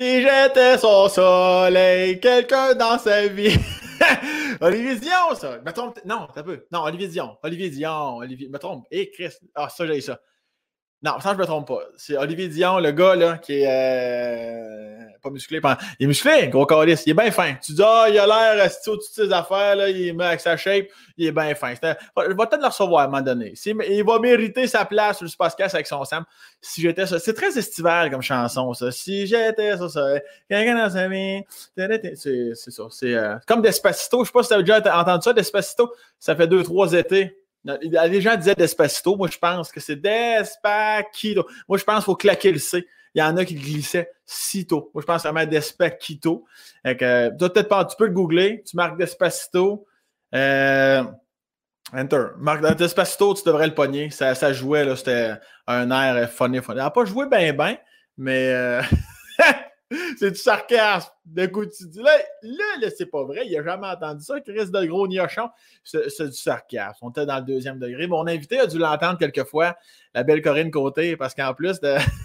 Si j'étais son soleil, quelqu'un dans sa vie. Olivier Dion, ça. Me trompe. Non, un peu. Non, Olivier Dion. Olivier Dion. Olivier. Me trompe. Eh, Chris. Ah, ça, j'ai ça. Non, ça, je me trompe pas. C'est Olivier Dion, le gars, là, qui est euh, pas musclé. Il est musclé, gros calice. Il est bien fin. Tu dis, ah, il a l'air assis au-dessus de ses affaires, là, il est avec sa shape, il est bien fin. Il va peut-être le recevoir à un moment donné. Il va mériter sa place sur le podcast avec son Sam. Si j'étais ça. C'est très estival comme chanson, ça. Si j'étais ça, ça. Quelqu'un dans sa vie. C'est ça. C'est euh, comme Despacito. Je sais pas si tu as déjà entendu ça, Despacito. Ça fait deux, trois étés. Les gens disaient Despacito. Moi, je pense que c'est Despacito. Moi, je pense qu'il faut claquer le C. Il y en a qui glissaient Cito. Moi, je pense vraiment Despacito. Euh, peut-être pas, tu peux le googler. Tu marques Despacito. Euh, enter. Marque Despacito, tu devrais le pogner. Ça, jouait, là. C'était un air funny, funny. Il n'a pas joué bien, bien, mais. Euh, c'est du sarcasme. De coup, tu dis, là, là, c'est pas vrai, il a jamais entendu ça, Chris de gros niochon. C'est du sarcasme. On était dans le deuxième degré. Mon invité a dû l'entendre quelquefois, la belle Corinne Côté, parce qu'en plus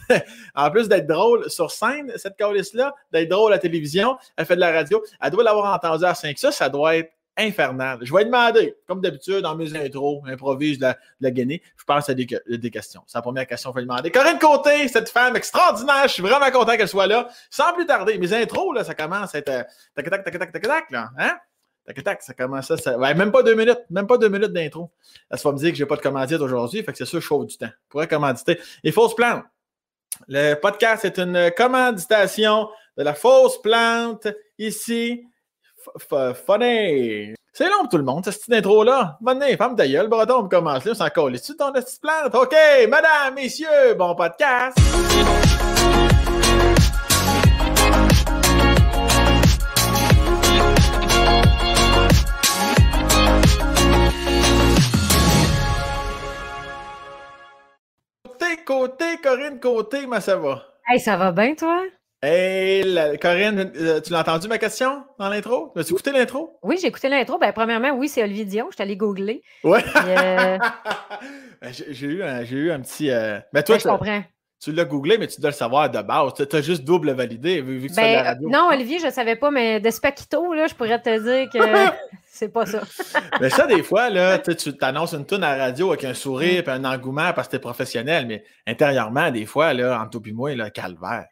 en plus d'être drôle sur scène, cette calice-là, d'être drôle à la télévision, elle fait de la radio, elle doit l'avoir entendu à 5 ça, ça doit être infernal. Je vais demander, comme d'habitude, dans mes intros, improvise de la, de Je pense à des, questions. C'est la première question que je vais demander. Corinne Côté, cette femme extraordinaire, je suis vraiment content qu'elle soit là. Sans plus tarder, mes intros, là, ça commence à être euh, tac, tac, tac, tac, tac, tac, là. Hein? Tac, tac, ça commence à. Ça... même pas deux minutes, même pas deux minutes d'intro. Elle va me dire que j'ai pas de commandite aujourd'hui, fait que c'est sûr, je chauffe du temps. Je pourrais commanditer. Et fausse plante. Le podcast est une commanditation de la fausse plante ici funny. C'est long pour tout le monde, cette intro-là. Bonne femme ta gueule, breton, on commence là, on s'en colle. tu ton petite plante? OK, madame, messieurs, bon podcast. Côté, côté, Corinne, côté, mais ça va. Hey, ça va bien, toi? Hey, Corinne, euh, tu l'as entendu ma question dans l'intro? As-tu écouté l'intro? Oui, j'ai écouté l'intro. Ben, premièrement, oui, c'est Olivier Dion. Je suis allé googler. Oui. Euh, ben, j'ai eu, un, eu un petit. Euh, mais toi, ben, je comprends. Tu l'as googlé, mais tu dois le savoir de base. Tu as juste double validé vu, que ben, la radio. Non, Olivier, je ne savais pas, mais Despacito, là, je pourrais te dire que c'est pas ça. mais ça, des fois, là, tu t'annonces une toune à la radio avec un sourire et un engouement parce que tu es professionnel, mais intérieurement, des fois, là, entre toi et moi, là, calvaire.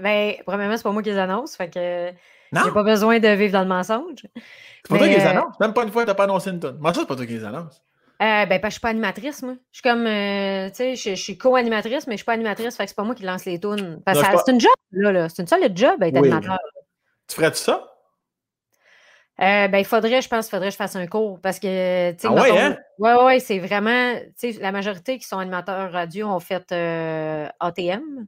ben, premièrement, c'est pas moi qui les annonce, fait que j'ai pas besoin de vivre dans le mensonge. C'est pas toi qui les euh, annonce. Même pas une fois, tu n'as pas annoncé une toune. Moi, ça, c'est pas toi qui les annonce. Euh, ben, que je suis pas animatrice, moi. Je suis comme, euh, tu sais, je, suis co-animatrice, mais je suis pas animatrice, fait que c'est pas moi qui lance les tunes. Parce que c'est une job, là, là. C'est une solide job d'être animateur. Tu ferais-tu ça? Euh, ben, il faudrait, je pense, il faudrait que je fasse un cours parce que, tu sais, ah ouais, hein? ouais, ouais, c'est vraiment, tu sais, la majorité qui sont animateurs radio ont fait ATM,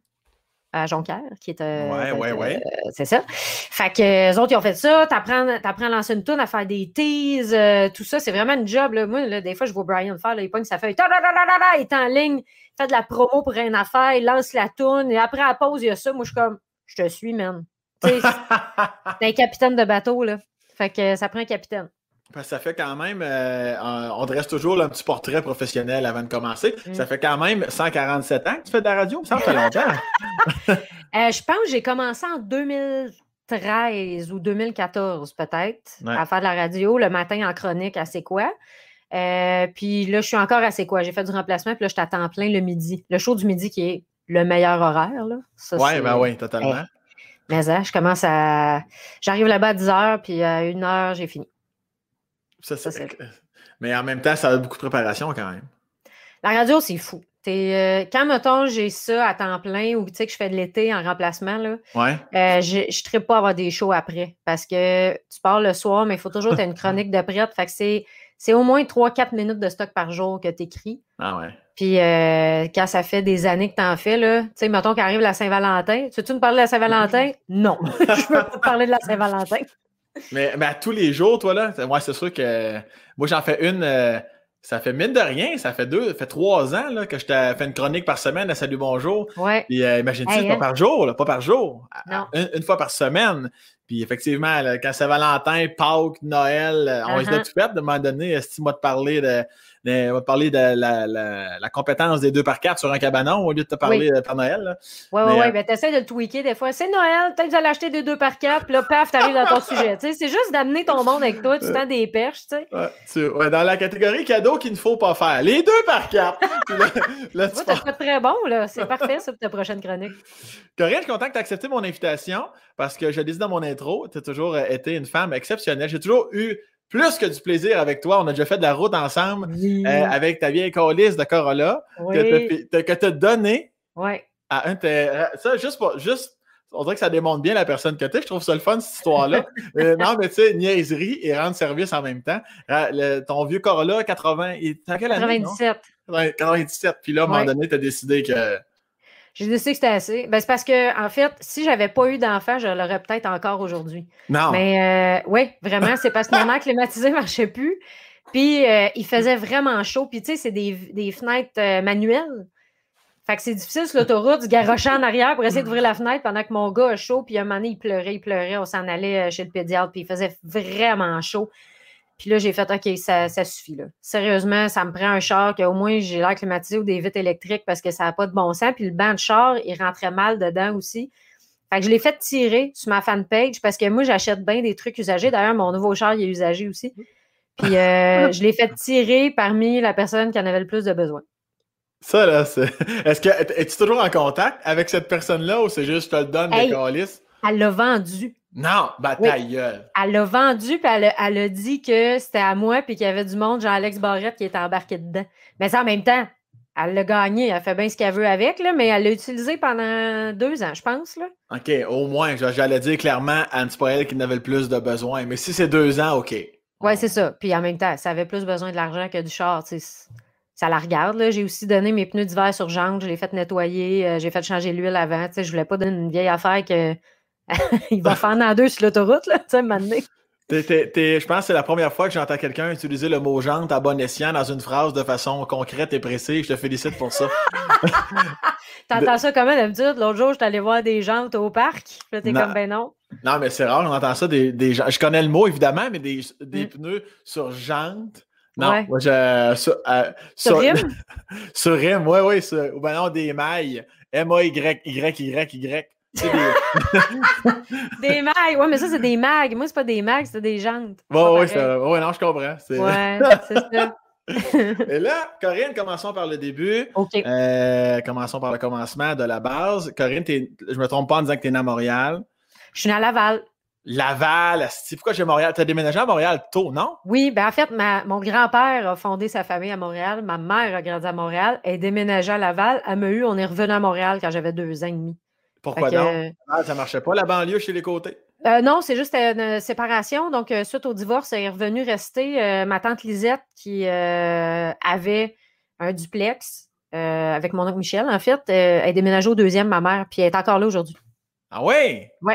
à Jonquière, qui est. Euh, ouais, ouais, ouais. Euh, c'est ça. Fait que les autres, ils ont fait ça. T'apprends, apprends à lancer une toune, à faire des teases, euh, tout ça. C'est vraiment une job. Là. Moi, là, des fois, je vois Brian faire, là, il pogne sa feuille. Il est en ligne, il fait de la promo pour une affaire, il lance la toune. Et après, à la pause, il y a ça. Moi, je suis comme, je te suis, man. c'est un capitaine de bateau, là. Fait que ça prend un capitaine. Ça fait quand même, euh, on dresse toujours un petit portrait professionnel avant de commencer. Mm. Ça fait quand même 147 ans que tu fais de la radio. Ça fait longtemps. Euh, je pense que j'ai commencé en 2013 ou 2014 peut-être à faire de la radio le matin en chronique à C'est quoi. Euh, puis là, je suis encore à C'est quoi. J'ai fait du remplacement, puis là, je t'attends plein le midi. Le show du midi qui est le meilleur horaire. Oui, ben oui, totalement. Mais je commence à. J'arrive là-bas à 10 h, puis à 1 h, j'ai fini. Mais en même temps, ça a beaucoup de préparation quand même. La radio, c'est fou. Euh, quand, mettons, j'ai ça à temps plein ou que je fais de l'été en remplacement, là, euh, je ne traite pas avoir des shows après parce que tu pars le soir, mais il faut toujours que tu une chronique de prête. Fait que c'est au moins 3-4 minutes de stock par jour que tu écris. Ah ouais. Puis euh, quand ça fait des années que tu en fais, là, tu sais, mettons qu'arrive la Saint-Valentin. Tu veux-tu me parler de la Saint-Valentin? Non. je ne veux pas te parler de la Saint-Valentin. Mais, mais à tous les jours, toi, là, moi, c'est sûr que moi, j'en fais une. Euh, ça fait mine de rien, ça fait deux, ça fait trois ans là, que je t'ai fait une chronique par semaine à Salut Bonjour. Ouais. Puis euh, imagine-tu, pas hein? par jour, là, pas par jour. Une, fois par semaine. Puis effectivement, quand c'est Valentin, Pâques, Noël, on uh -huh. se tout fait de un moment donné, si moi de parler de, Mais on va te parler de la, la, la, compétence des deux par quatre sur un cabanon au lieu de te parler de Père Noël. Là. Ouais, ouais, ouais. Ben, t'essaies de le tweaker des fois. C'est Noël, peut-être que vous allez acheter des deux par quatre, puis là, paf, t'arrives dans ton sujet. c'est juste d'amener ton monde avec toi, tu tends des perches, tu sais. Ouais, tu, ouais, dans la catégorie cadeau qu'il ne faut pas faire. Les deux par quatre. là, là, tu pas très bon, là. C'est parfait, ça, pour ta prochaine chronique. Corinne, je suis content que tu aies accepté mon invitation parce que je le disais dans mon intro, tu as toujours euh, été une femme exceptionnelle. J'ai toujours eu plus que du plaisir avec toi. On a déjà fait de la route ensemble euh, avec ta vieille colisse de Corolla que tu as donné ouais. à un Ça, juste pour. Juste, on dirait que ça démontre bien la personne que tu es. Je trouve ça le fun, cette histoire-là. Euh, non, mais tu sais, niaiserie et rendre service en même temps. ton vieux Corolla, 80. Il, quelle année? 97. 97. Puis là, à un moment donné, tu as décidé que j'ai décidé que c'était assez. Ben, c'est parce que, en fait, si j'avais pas eu d'enfant, je l'aurais peut-être encore aujourd'hui. Non. Mais euh, oui, vraiment, c'est parce que mon air climatisé ne marchait plus. Puis euh, il faisait vraiment chaud. Puis tu sais, c'est des, fenêtres euh, manuelles. Fait que c'est difficile sur l'autoroute de garocher en arrière pour essayer d'ouvrir la fenêtre pendant que mon gars a chaud. Puis un moment donné, il pleurait, il pleurait. On s'en allait chez le pédiatre. Puis il faisait vraiment chaud. Puis là, j'ai fait OK, ça, suffit. Là. Sérieusement, ça me prend un char qu'au moins j'ai l'air climatisé ou des vitres électriques parce que ça n'a pas de bon sens. Puis le banc de char, il rentrait mal dedans aussi. Fait que je l'ai fait tirer sur ma fanpage parce que moi, j'achète bien des trucs usagés. D'ailleurs, mon nouveau char, il est usagé aussi. Puis euh, je l'ai fait tirer parmi la personne qui en avait le plus de besoin. Ça, là, c'est. Est-ce que es-tu toujours en contact avec cette personne-là ou c'est juste je te le donne hey, des Elle l'a vendu. Non, bah. Elle l'a vendu, puis elle, a dit que c'était à moi, puis qu'il y avait du monde, Jean-Alex Barrette, qui était embarqué dedans. Mais ça, en même temps, elle l'a gagné, elle fait bien ce qu'elle veut avec, là, mais elle l'a utilisé pendant deux ans, je pense. Là. OK, au moins, j'allais dire clairement, Anne, c'est pas elle qui en avait le plus de besoin. Mais si c'est deux ans, OK. Oui, c'est ça. Puis en même temps, ça avait plus besoin de l'argent que du char. Ça la regarde. J'ai aussi donné mes pneus d'hiver sur jante, je l'ai fait nettoyer, euh, j'ai fait changer l'huile avant. Je voulais pas donner une vieille affaire que il va faire en deux sur l'autoroute, là, tu sais, maintenant. je pense que c'est la première fois que j'entends quelqu'un utiliser le mot jante à bon escient dans une phrase de façon concrète et précise. Je te félicite pour ça. T'entends ça comment? D'habitude? L'autre jour, je suis allé voir des jantes au parc. t'es comme, ben non. Non, mais c'est rare, on entend ça des, des Je connais le mot, évidemment, mais des, des mm. pneus sur jante. Non, moi, je. Sur, euh, sur, rime? sur rime, oui, oui. Ou ben non, des mailles. M-A-Y-Y-Y-Y. Des mags. Ouais, mais ça, c'est des mags. Moi, c'est pas des mags, c'est des jantes. Ouais, ouais, ouais, non, je comprends. Ouais, c'est ça. Et là, Corinne, commençons par le début. OK. Euh, commençons par le commencement de la base. Corinne, je me trompe pas en disant que tu es née à Montréal. Je suis née à Laval. Laval, pourquoi j'ai Montréal? Tu as déménagé à Montréal tôt, non? Oui, ben en fait, mon grand-père a fondé sa famille à Montréal, ma mère a grandi à Montréal, elle est déménagée à Laval. Elle m'a eu, on est revenu à Montréal quand j'avais deux ans et demi. Pourquoi donc? Euh, ah, ça marchait pas, la banlieue chez les côtés? Euh, non, c'est juste une séparation. Donc, euh, suite au divorce, elle est revenue rester ma tante Lisette qui avait un duplex avec mon oncle Michel, en fait. elle est déménagée au deuxième, ma mère, puis elle est encore là aujourd'hui. Ah oui? Oui.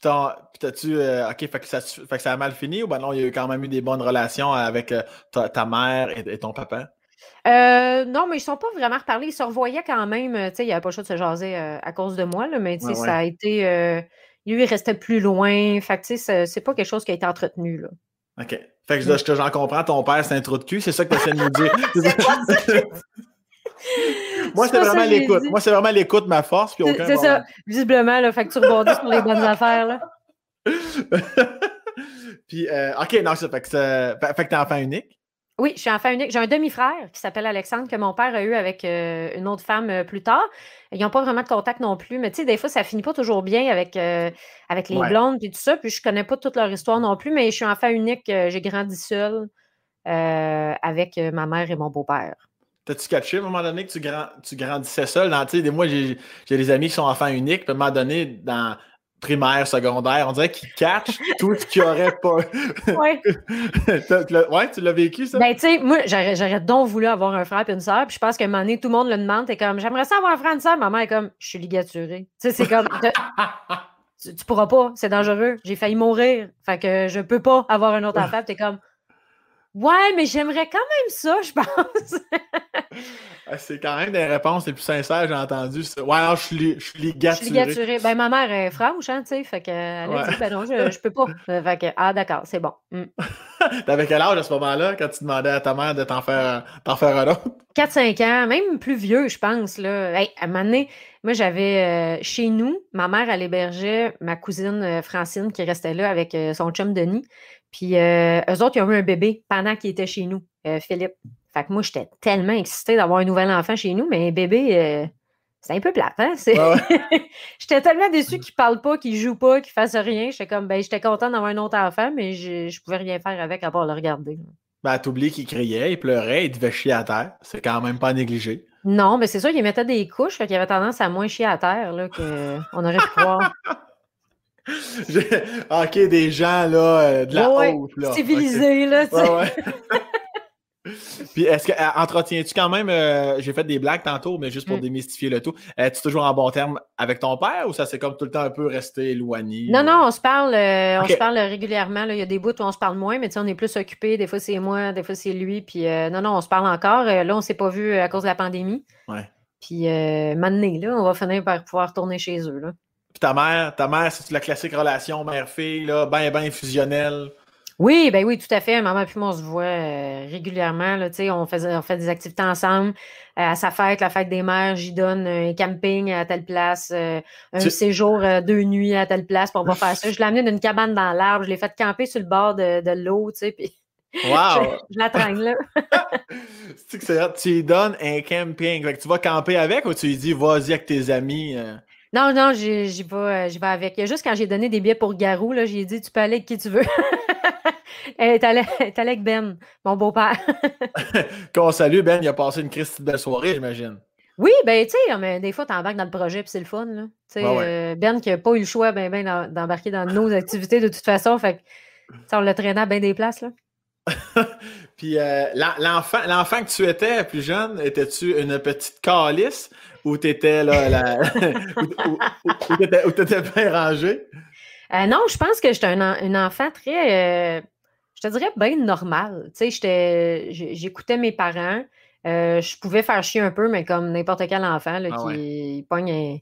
Puis t'as-tu. OK, fait que, ça, fait que, ça, a mal fini ou ben non, il y a eu quand même eu des bonnes relations avec ta, mère et, ton papa? Euh, non, mais ils ne sont pas vraiment reparlés. Ils se revoyaient quand même. Euh, il n'y avait pas le choix de se jaser euh, à cause de moi, là, mais ça a été. lui, il restait plus loin. Fait que c'est pas quelque chose qui a été entretenu. Là. OK. Fait que je, j'en comprends, ton père, c'est un trou de cul, c'est ça que tu essaies de nous dire. Moi, c'est vraiment l'écoute. Moi, c'est vraiment l'écoute, ma force. C'est ça, visiblement, là, fait que tu rebondis sur les bonnes affaires. Là. puis, OK, non, ça fait que, fait que t'es enfant unique. Oui, je suis enfant unique. J'ai un demi-frère qui s'appelle Alexandre que mon père a eu avec euh, une autre femme euh, plus tard. Ils n'ont pas vraiment de contact non plus, mais tu sais, des fois, ça finit pas toujours bien avec, euh, avec les blondes et tout ça. Puis je connais pas toute leur histoire non plus, mais je suis enfant unique. J'ai grandi seule avec ma mère et mon beau-père. T'as-tu catché à un moment donné que tu, tu grandissais seul? Dans, des, moi, j'ai des amis qui sont enfants uniques. Puis à un moment donné, dans, primaire, secondaire, on dirait qu'ils catchent tout ce qu'il n'y aurait pas. Oui. ouais, tu l'as vécu, ça? Ben, tu sais, moi, j'aurais donc voulu avoir un frère et une soeur, puis je pense qu'à un moment donné, tout le monde le demande, t'es comme, j'aimerais ça avoir un frère et une soeur. Maman est comme, je suis ligaturée. Tu sais, c'est comme, tu, tu, pourras pas, c'est dangereux, j'ai failli mourir, fait que je peux pas avoir un autre enfant, t'es comme, Ouais, mais j'aimerais quand même ça, je pense. Ah, c'est quand même des réponses les plus sincères que j'ai entendues. Ouais, non, je suis je suis Je suis ligaturé. ligaturée. Ben, ma mère est franche, hein, tu sais. Fait qu'elle a Ouais. dit, ben non, je, je peux pas. Euh, Fait que, ah, d'accord, c'est bon. Mm. T'avais quel âge à ce moment-là quand tu demandais à ta mère de t'en faire, t'en faire un autre? 4-5 ans, même plus vieux, je pense. Là. Hey, à un moment donné, moi, j'avais euh, chez nous, ma mère, elle hébergeait ma cousine euh, Francine qui restait là avec euh, son chum Denis. Puis euh, eux autres, ils ont eu un bébé pendant qu'ils étaient chez nous, euh, Philippe. Fait que moi, j'étais tellement excitée d'avoir un nouvel enfant chez nous, mais un bébé, euh, c'est un peu plate, hein? Ouais, j'étais tellement déçue qu'il parle pas, qu'il joue pas, qu'il fasse rien. J'étais comme, ben, j'étais contente d'avoir un autre enfant, mais je, je pouvais rien faire avec à part le regarder. Ben, t'oublies qu'il criait, il pleurait, il devait chier à terre. C'est quand même pas négligé. Non, mais c'est sûr qu'il mettait des couches, fait qu'il avait tendance à moins chier à terre là, qu'on aurait pu croire. Ok, des gens là, euh, de la Ouais, haute. Là. Civilisé, là. Ouais, ouais. Puis est-ce que euh, entretiens-tu quand même, euh, j'ai fait des blagues tantôt, mais juste pour Mm. démystifier le tout, es-tu toujours en bon terme avec ton père ou ça s'est comme tout le temps un peu resté éloigné? Non, non, on se parle, on se parle régulièrement. là. Il y a des bouts où on se parle moins, mais on est plus occupés. Des fois, c'est moi, des fois, c'est lui. Puis non, non, on se parle encore. Là, on s'est pas vu à cause de la pandémie. Ouais. Puis maintenant, là, on va finir par pouvoir retourner chez eux. Là. Puis ta mère, ta mère, c'est la classique relation mère-fille, là, ben, ben fusionnelle? Oui, ben oui, tout à fait. Maman puis moi, on se voit euh, régulièrement. Là, tu sais, on, faisait, on fait des activités ensemble. Euh, à sa fête, la fête des mères, j'y donne un camping à telle place, euh, un Tu- séjour euh, deux nuits à telle place, puis on va faire ça. Je l'ai amené d'une cabane dans l'arbre, je l'ai fait camper sur le bord de, de l'eau, tu sais, puis Wow! je, je la traîne là. Tu lui donnes un camping. Tu vas camper avec ou tu lui dis vas-y avec tes amis? euh? Non, non, j'y vais, euh, vais avec. Il y a juste quand j'ai donné des billets pour Garou, là, j'ai dit tu peux aller avec qui tu veux. Elle est allée, avec Ben, mon beau-père. Qu'on salue, Ben, il a passé une Christie de belle soirée, j'imagine. Oui, ben tu sais, mais des fois, t'embarques dans le projet puis c'est le fun. Là. Tu Ouais, euh, ben qui n'a pas eu le choix ben, ben, d'em- d'embarquer dans nos activités de toute façon. Fait tu on l'a traîné à bien des places. Là. Puis euh, l'en- l'enfant, l'enfant que tu étais plus jeune, étais-tu une petite calice? Là la... ou, ou- ou- ou t'étais, ou t'étais bien rangé? Euh, non, je pense que j'étais un, en- un enfant très, euh, je te dirais, bien normal. Tu sais, j'écoutais mes parents. Euh, je pouvais faire chier un peu, mais comme n'importe quel enfant là, Ah qui ouais. il pogne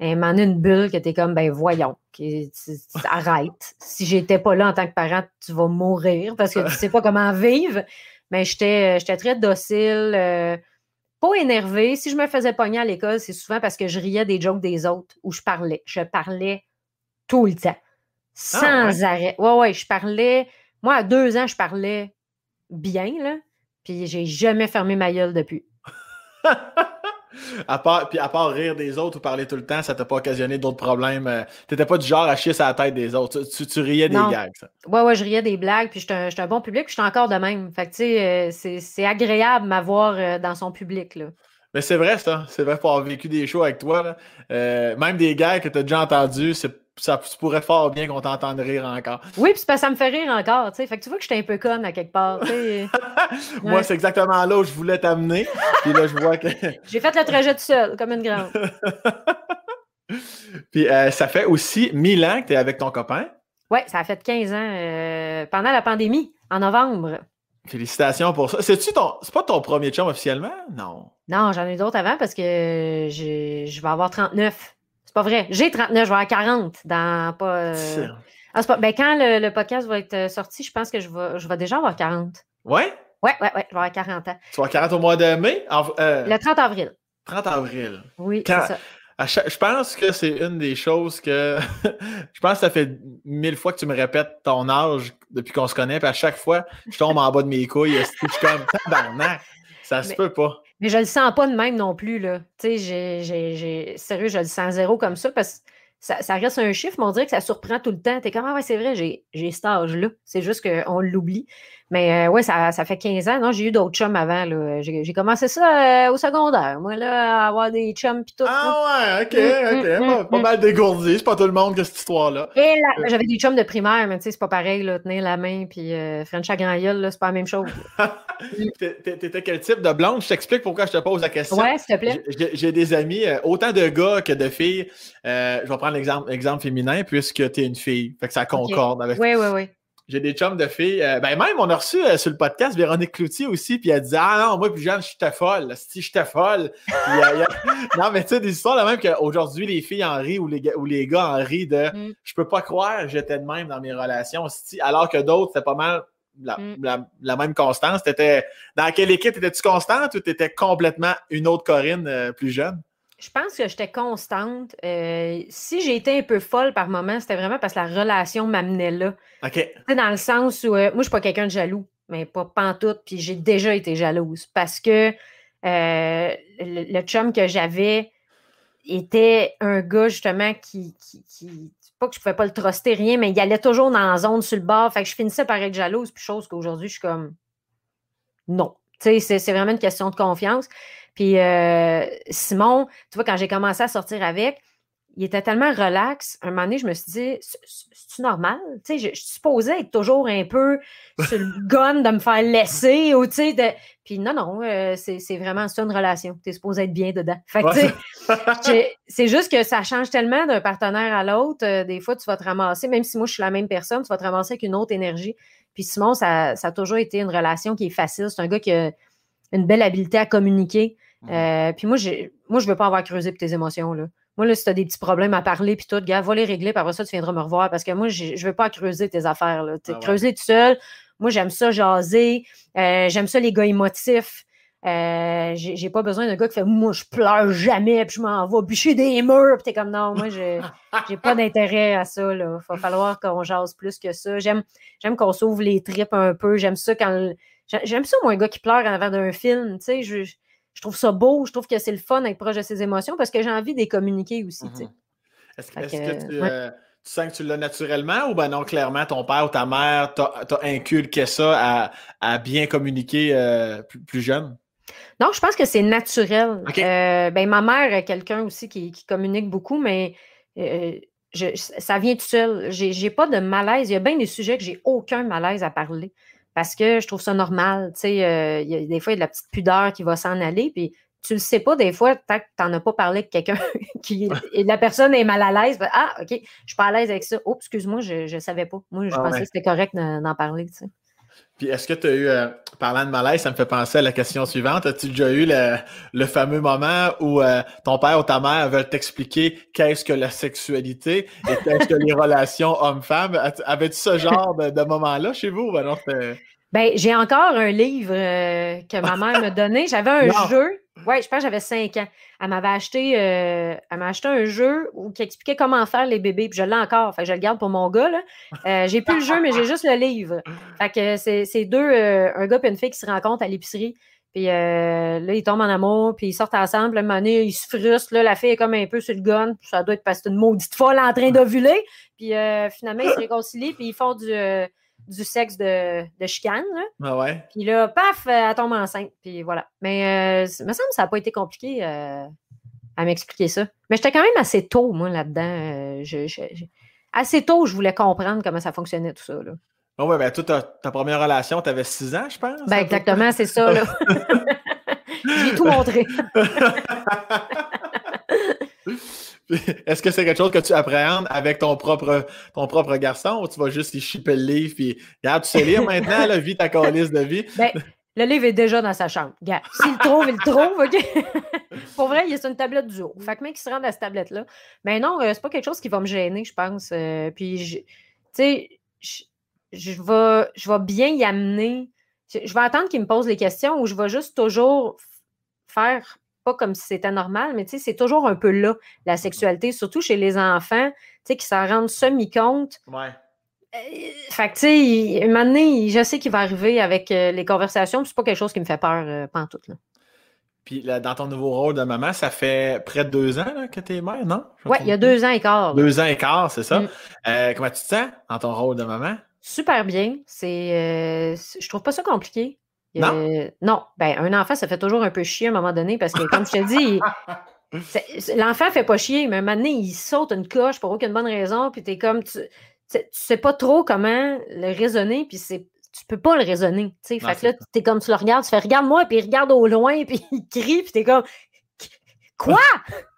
un, un une bulle que t'es comme, ben voyons, qui- tu- tu- arrête. Si j'étais pas là en tant que parent, tu vas mourir parce que tu sais pas comment vivre. Mais j'étais j'étais très docile, euh, pas énervée. Si je me faisais pogner à l'école, c'est souvent parce que je riais des jokes des autres ou je parlais. Je parlais tout le temps. Sans arrêt. Ouais, ouais, je parlais. Moi, à deux ans, je parlais bien, là. Puis j'ai jamais fermé ma gueule depuis. à part, puis à part rire des autres ou parler tout le temps, ça t'a pas occasionné d'autres problèmes. euh, T'étais pas du genre à chier sur la tête des autres. Tu, tu- riais des Non. gags. ça. Ouais, ouais, je riais des blagues, puis j'étais un, un bon public, puis j'étais encore de même. Fait que, tu sais, euh, c'est- c'est agréable m'avoir euh, dans son public, là. Mais c'est vrai, ça. C'est vrai pour avoir vécu des shows avec toi. là. Euh, même des gags que t'as déjà entendus, c'est- ça tu pourrais fort bien qu'on t'entende rire encore. Oui, puis ça me fait rire encore, tu sais. Fait que tu vois que j'étais un peu conne à quelque part, tu. Moi, c'est exactement là où je voulais t'amener. Puis là, je vois que. J'ai fait le trajet tout seul, comme une grande. Puis euh, ça fait aussi 1000 ans que t'es avec ton copain. Ouais, ça a fait 15 ans euh, pendant la pandémie, en novembre. Félicitations pour ça. C'est-tu ton. C'est pas ton premier chum officiellement? Non. Non, j'en ai d'autres avant parce que je vais avoir 39. C'est pas vrai. J'ai 39, je vais avoir 40 dans pas. euh, Ah, pas... ben, quand le, le podcast va être euh, sorti, je pense que je vais, je vais déjà avoir 40. Ouais? Ouais, ouais, ouais, je vais avoir 40 ans. Tu vas 40 au mois de mai? En- euh, Le 30 avril. 30 avril. Oui, Quand- c'est ça. À chaque- je pense que c'est une des choses que. je pense que ça fait mille fois que tu me répètes ton âge depuis qu'on se connaît, puis à chaque fois, je tombe en bas de mes couilles. Je suis comme tabarnak? Ça se Mais- peut pas. Mais je le sens pas de même non plus, là. Tu sais, sérieux, je le sens zéro comme ça parce que ça, reste un chiffre, mais on dirait que ça surprend tout le temps. T'es comme, ah ouais, c'est vrai, j'ai cet âge-là. C'est juste qu'on l'oublie. Mais euh, ouais, ça, ça fait 15 ans. Non, j'ai eu d'autres chums avant. J'ai commencé ça euh, au secondaire. Moi, là, à avoir des chums pis tout. là. Ah ouais, ok, Mm, ok. mm, pas, mm, pas mal dégourdi. C'est pas tout le monde qui a cette histoire-là. Et là, j'avais des chums de primaire, mais tu sais, c'est pas pareil, là, tenir la main puis euh, French à grand gueule, c'est pas la même chose. T'é- t'é- T'étais quel type de blonde? Je t'explique pourquoi je te pose la question. Ouais, s'il te plaît. J'ai- des amis, euh, autant de gars que de filles. Euh, je vais prendre l'exemple exemple féminin puisque tu es une fille. Fait que ça concorde avec. Oui, oui, oui. J'ai des chums de filles. euh, ben, même, on a reçu euh, sur le podcast Véronique Cloutier aussi, puis elle disait Ah non, moi, plus jeune, j'étais folle. Si j'étais folle. Puis, euh, a- Non, mais tu sais, des histoires de même qu'aujourd'hui, les filles en rient ou les, gars- ou les gars en rient de Mm. Je peux pas croire j'étais de même dans mes relations. Si- Alors que d'autres, c'était pas mal la, Mm. la- la même constance. T'étais- Dans quelle équipe étais-tu constante ou t'étais complètement une autre Corinne euh, plus jeune? Je pense que j'étais constante. Euh, si j'ai été un peu folle par moment, c'était vraiment parce que la relation m'amenait là. OK. Sais, dans le sens où euh, moi, je suis pas quelqu'un de jaloux, mais pas pantoute, puis j'ai déjà été jalouse parce que euh, le, le chum que j'avais était un gars justement qui, qui, qui- pas que je pouvais pas le truster, rien, mais il allait toujours dans la zone sur le bord. Fait que je finissais par être jalouse, puis chose qu'aujourd'hui, je suis comme non. Tu sais, c'est- c'est vraiment une question de confiance. Puis euh, Simon, tu vois, quand j'ai commencé à sortir avec, il était tellement relax. Un moment donné, je me suis dit, C'est- normal? Tu sais, je, je suis supposée être toujours un peu sur le gun de me faire laisser ou tu sais, de... Puis non, non, euh, c'est vraiment ça une relation. Tu es supposé être bien dedans. Fait que, tu sais, j'ai- c'est juste que ça change tellement d'un partenaire à l'autre. Euh, des fois, tu vas te ramasser, même si moi je suis la même personne, tu vas te ramasser avec une autre énergie. Puis Simon, ça, ça a toujours été une relation qui est facile. C'est un gars qui a une belle habileté à communiquer. Euh, puis moi, moi, je veux pas avoir creusé pour tes émotions. Là. Moi, là, si tu as des petits problèmes à parler, puis tout, gars, va les régler, puis après ça, tu viendras me revoir. Parce que moi, je veux pas creuser tes affaires. Là. Ah ouais. Creuser tout seul. Moi, j'aime ça jaser. Euh, j'aime ça les gars émotifs. Euh, j'ai pas besoin d'un gars qui fait Moi, je pleure jamais, puis je m'en vais bûcher des murs, puis t'es comme non, moi, je j'ai pas d'intérêt à ça. Là. Va falloir qu'on jase plus que ça. J'aime j'aime qu'on s'ouvre les tripes un peu. J'aime ça quand. J'aime ça, moi, un gars qui pleure en avant d'un film. Tu sais, je, je trouve ça beau. Je trouve que c'est le fun d'être proche de ses émotions parce que j'ai envie de les communiquer aussi. Mhm. Est-ce que, Fait est-ce que, que tu, ouais. euh, tu sens que tu l'as naturellement ou ben non, clairement, ton père ou ta mère t'a inculqué ça à, à bien communiquer euh, plus, plus jeune? Non, je pense que c'est naturel. Euh, ben, ma mère est quelqu'un aussi qui, qui communique beaucoup, mais je- ça vient tout seul. J'ai pas de malaise. Il y a bien des sujets que j'ai aucun malaise à parler parce que je trouve ça normal. Tu sais, euh, il y a, des fois, il y a de la petite pudeur qui va s'en aller, puis tu le sais pas des fois, tant que tu n'en as pas parlé avec quelqu'un qui et la personne est mal à l'aise. ben, ah, OK, je suis pas à l'aise avec ça. Oh, excuse-moi, je ne savais pas. Moi, je Ah pensais ouais. que c'était correct d'en d'en parler. tu sais. Puis est-ce que tu as eu, euh, parlant de malaise, ça me fait penser à la question suivante. As-tu déjà eu le, le fameux moment où euh, ton père ou ta mère veulent t'expliquer qu'est-ce que la sexualité et qu'est-ce que les relations hommes-femmes? Avais-tu ce genre de, de moment-là chez vous? ou Ben non, Ben, j'ai encore un livre euh, que ma mère m'a donné. J'avais un Non. jeu. Oui, je pense que j'avais 5 ans. Elle m'avait acheté, euh, elle m'a acheté un jeu où, qui expliquait comment faire les bébés. Puis je l'ai encore. Fait que je le garde pour mon gars. Euh, j'ai plus le jeu, mais j'ai juste le livre. Fait que c'est deux, euh, un gars et une fille qui se rencontrent à l'épicerie. Puis euh, là, ils tombent en amour, puis ils sortent ensemble. À un moment donné, ils se frustrent. Là, la fille est comme un peu sur le gun. Puis ça doit être parce que c'est une maudite folle en train d'ovuler. Puis euh, finalement, ils se réconcilient, puis ils font du, euh, du sexe de, de chicane. Là. Ah ouais? Puis là, paf, euh, elle tombe enceinte. Puis voilà. Mais euh, c- me semble que ça n'a pas été compliqué euh, à m'expliquer ça. Mais j'étais quand même assez tôt, moi, là-dedans. Euh, je- je- je- assez tôt, je voulais comprendre comment ça fonctionnait, tout ça. Là. Ah ouais, ben toi, ta, ta première relation, tu avais 6 ans, je pense? Ben, exactement, c'est ça. là. J'ai tout montré. Est-ce que c'est quelque chose que tu appréhendes avec ton propre, ton propre garçon ou tu vas juste y chipper le livre puis regarde, tu sais lire maintenant, vie, ta calice de vie? Ben, le livre est déjà dans sa chambre. Regarde, s'il le trouve, il le trouve, OK? Pour vrai, il est sur une tablette du haut. Fait que mec, il se rend à cette tablette-là. Mais non, euh, c'est pas quelque chose qui va me gêner, je pense. Euh, puis, tu sais, je, je vais, je vais bien y amener. Je, vais attendre qu'il me pose les questions ou je vais juste toujours faire, pas comme si c'était normal, mais tu sais, c'est toujours un peu là, la sexualité, surtout chez les enfants, tu sais, qui s'en rendent semi-compte. Ouais. Euh, fait que, tu sais, il- un moment donné, je sais qu'il va arriver avec euh, les conversations, puis c'est pas quelque chose qui me fait peur, euh, pantoute, là. Puis là, dans ton nouveau rôle de maman, ça fait près de deux ans là, que tu es mère, non? Ouais, il y a deux ans et quart. Deux ans et quart, c'est ça? Mm. Euh, comment tu te sens dans ton rôle de maman? Super bien. C'est- je trouve pas ça compliqué. Non? Euh, non. Ben, un enfant, ça fait toujours un peu chier à un moment donné parce que, comme je te dis, l'enfant fait pas chier, mais un moment donné, il saute une coche pour aucune bonne raison, puis t'es comme, tu, tu, sais pas trop comment le raisonner, puis c'est, tu peux pas le raisonner. tu sais. Fait que là, t'es comme, tu le regardes, tu fais, regarde-moi, puis il regarde au loin, puis il crie, puis t'es comme, quoi?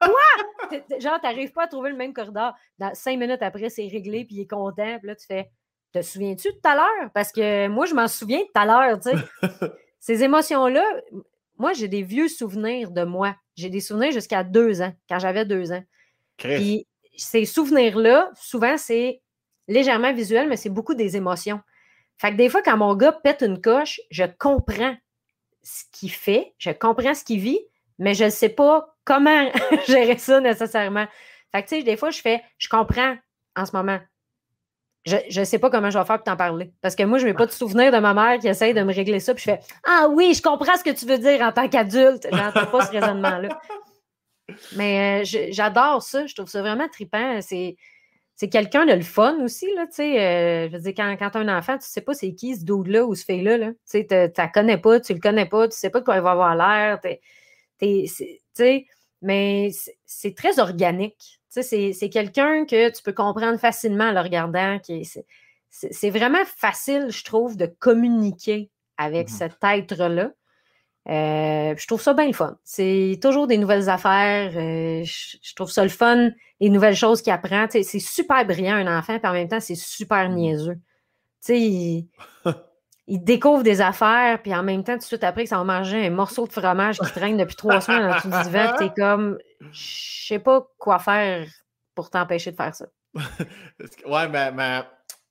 Quoi? Genre, t'arrives pas à trouver le même corridor. Dans cinq minutes après, c'est réglé, puis il est content, puis là, tu fais, te souviens-tu de tout à l'heure? Parce que moi, je m'en souviens de tout à l'heure, tu sais. Ces émotions-là, moi, j'ai des vieux souvenirs de moi. J'ai des souvenirs jusqu'à deux ans, quand j'avais deux ans. Puis ces souvenirs-là, souvent, c'est légèrement visuel, mais c'est beaucoup des émotions. Fait que des fois, quand mon gars pète une coche, je comprends ce qu'il fait, je comprends ce qu'il vit, mais je ne sais pas comment gérer ça nécessairement. Fait que, tu sais, des fois, je fais, je comprends en ce moment. Je ne sais pas comment je vais faire pour t'en parler. Parce que moi, je n'ai pas de souvenir de ma mère qui essaye de me régler ça. Puis je fais Ah oui, je comprends ce que tu veux dire en tant qu'adulte. J'entends pas ce raisonnement-là. Mais euh, j'adore ça. Je trouve ça vraiment trippant. C'est. C'est quelqu'un de le fun aussi, là, tu sais. Euh, je veux dire, quand, quand as un enfant, tu sais pas c'est qui ce dude-là ou ce fille-là, là. Tu sais, la connais pas, tu le connais pas, tu sais pas de quoi il va avoir l'air. Tu sais, mais c'est très organique. C'est quelqu'un que tu peux comprendre facilement en le regardant. C'est vraiment facile, je trouve, de communiquer avec mmh cet être-là. Euh, je trouve ça bien le fun. C'est toujours des nouvelles affaires. Euh, je, trouve ça le fun, les nouvelles choses qu'il apprend. C'est super brillant, un enfant, puis en même temps, c'est super mmh niaiseux. Tu sais, il, il, découvre des affaires, puis en même temps, tout de suite après, ça va manger un morceau de fromage qui traîne depuis trois semaines dans le divan, t'es comme, je sais pas quoi faire pour t'empêcher de faire ça. ouais, mais ma,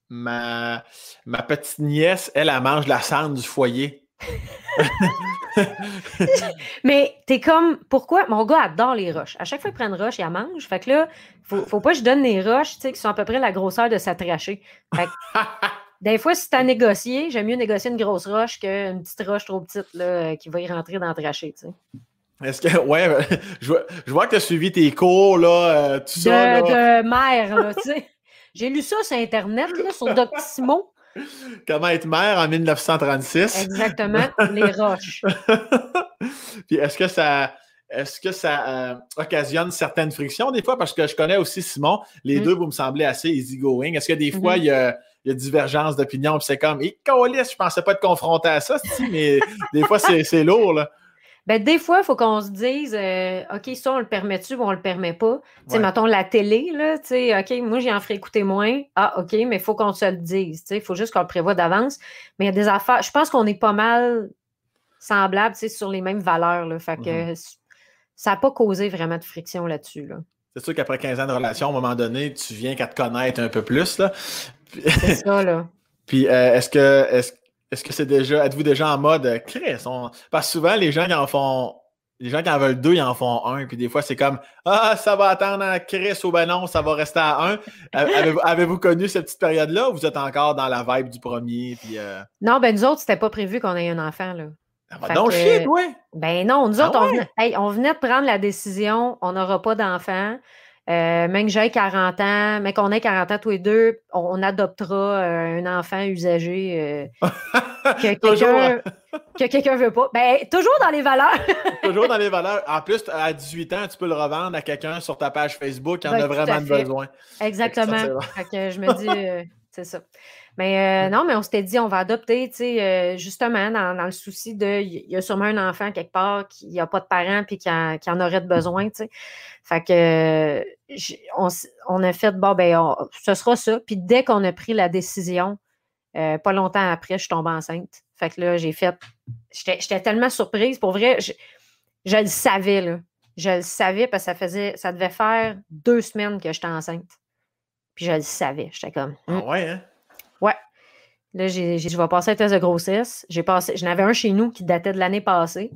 ma, ma, petite nièce, elle, elle mange la cendre du foyer. mais t'es comme, pourquoi? Mon gars adore les roches. À chaque fois qu'il prend une roche, il la mange. Fait que là, faut, faut pas que je donne les roches, qui sont à peu près la grosseur de sa trachée. Fait que, des fois, si t'as négocié, j'aime mieux négocier une grosse roche qu'une petite roche trop petite là, qui va y rentrer dans la trachée, tu sais. Est-ce que, ouais, je vois, je vois que tu as suivi tes cours, là, euh, tout ça. De mère, là, tu sais. J'ai lu ça sur Internet, là, sur Doctissimo. Comment être mère en 1936. Exactement, les roches. Puis est-ce que ça, est-ce que ça euh, occasionne certaines frictions des fois? Parce que je connais aussi Simon. Les mm. deux, vous me semblez assez easygoing. Est-ce que des fois, mm-hmm. il, y a, il, y a, divergence d'opinion? Puis c'est comme, hé, je pensais pas être confronté à ça, mais des fois, c'est lourd, là. Ben, des fois, il faut qu'on se dise euh, OK, ça, on le permet-tu ou on le permet pas? Tu sais, mettons la télé, là, tu sais, OK, moi, j'en ferai écouter moins. Ah, OK, mais il faut qu'on se le dise. Tu sais, il faut juste qu'on le prévoit d'avance. Mais il y a des affaires. Je pense qu'on est pas mal semblables, tu sais, sur les mêmes valeurs. Là, fait que mm-hmm. ça n'a pas causé vraiment de friction là-dessus. Là. C'est sûr qu'après 15 ans de relation, à un moment donné, tu viens qu'à te connaître un peu plus. Là. C'est ça, là. Puis, euh, est-ce que, est-ce est-ce que c'est déjà. Êtes-vous déjà en mode euh, Chris? Parce que souvent, les gens qui en font. Les gens qui en veulent deux, ils en font un. Puis des fois, c'est comme Ah, ça va attendre à Chris ou ben non, ça va rester à un. Avez-vous connu cette petite période-là ou vous êtes encore dans la vibe du premier? Puis, euh? Non, ben nous autres, c'était pas prévu qu'on ait un enfant. là. Ah, donc, shit, ouais. Ben non, nous ah autres, on, venait, on, venait, de prendre la décision, on n'aura pas d'enfant. Euh, même que j'ai 40 ans, mais qu'on ait 40 ans tous les deux, on, adoptera euh, un enfant usagé euh, que quelqu'un veut pas. Ben, toujours dans les valeurs. toujours dans les valeurs. En plus, à 18 ans, tu peux le revendre à quelqu'un sur ta page Facebook qui en a vraiment besoin. Exactement. que je me dis, c'est ça. Mais non, mais on s'était dit, on va adopter, tu sais, justement, dans, le souci de, il y a sûrement un enfant quelque part qui n'a pas de parents puis qui, en aurait besoin, tu sais. Fait que on, a fait bon, ben, ce sera ça. Puis dès qu'on a pris la décision, euh, pas longtemps après, je suis tombée enceinte. Fait que là, j'ai fait. J'étais tellement surprise. Pour vrai, je, le savais, là. Je le savais parce que ça faisait. Ça devait faire deux semaines que j'étais enceinte. Puis je le savais. J'étais comme. Ah hmm. ouais, hein? Ouais. Là, j'ai je vais passer un test de grossesse. J'ai passé. J'en avais un chez nous qui datait de l'année passée.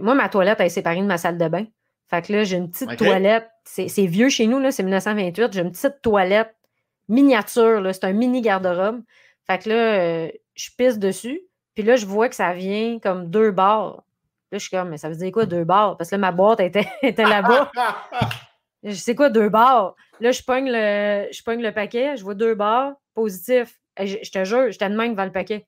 Moi, ma toilette, elle est séparée de ma salle de bain. Fait que là, j'ai une petite toilette. C'est vieux chez nous, là, c'est 1928. J'ai une petite toilette miniature, là. C'est un mini garde-robe. Fait que là, euh, je pisse dessus. Puis là, je vois que ça vient comme deux barres. Là, je suis comme, mais ça veut dire quoi deux barres? Parce que là, ma boîte était, était là-bas. je sais quoi, deux barres? Là, je pogne, le, je pogne le paquet, je vois deux barres, positif. Je, je te jure, j'étais de même devant le paquet.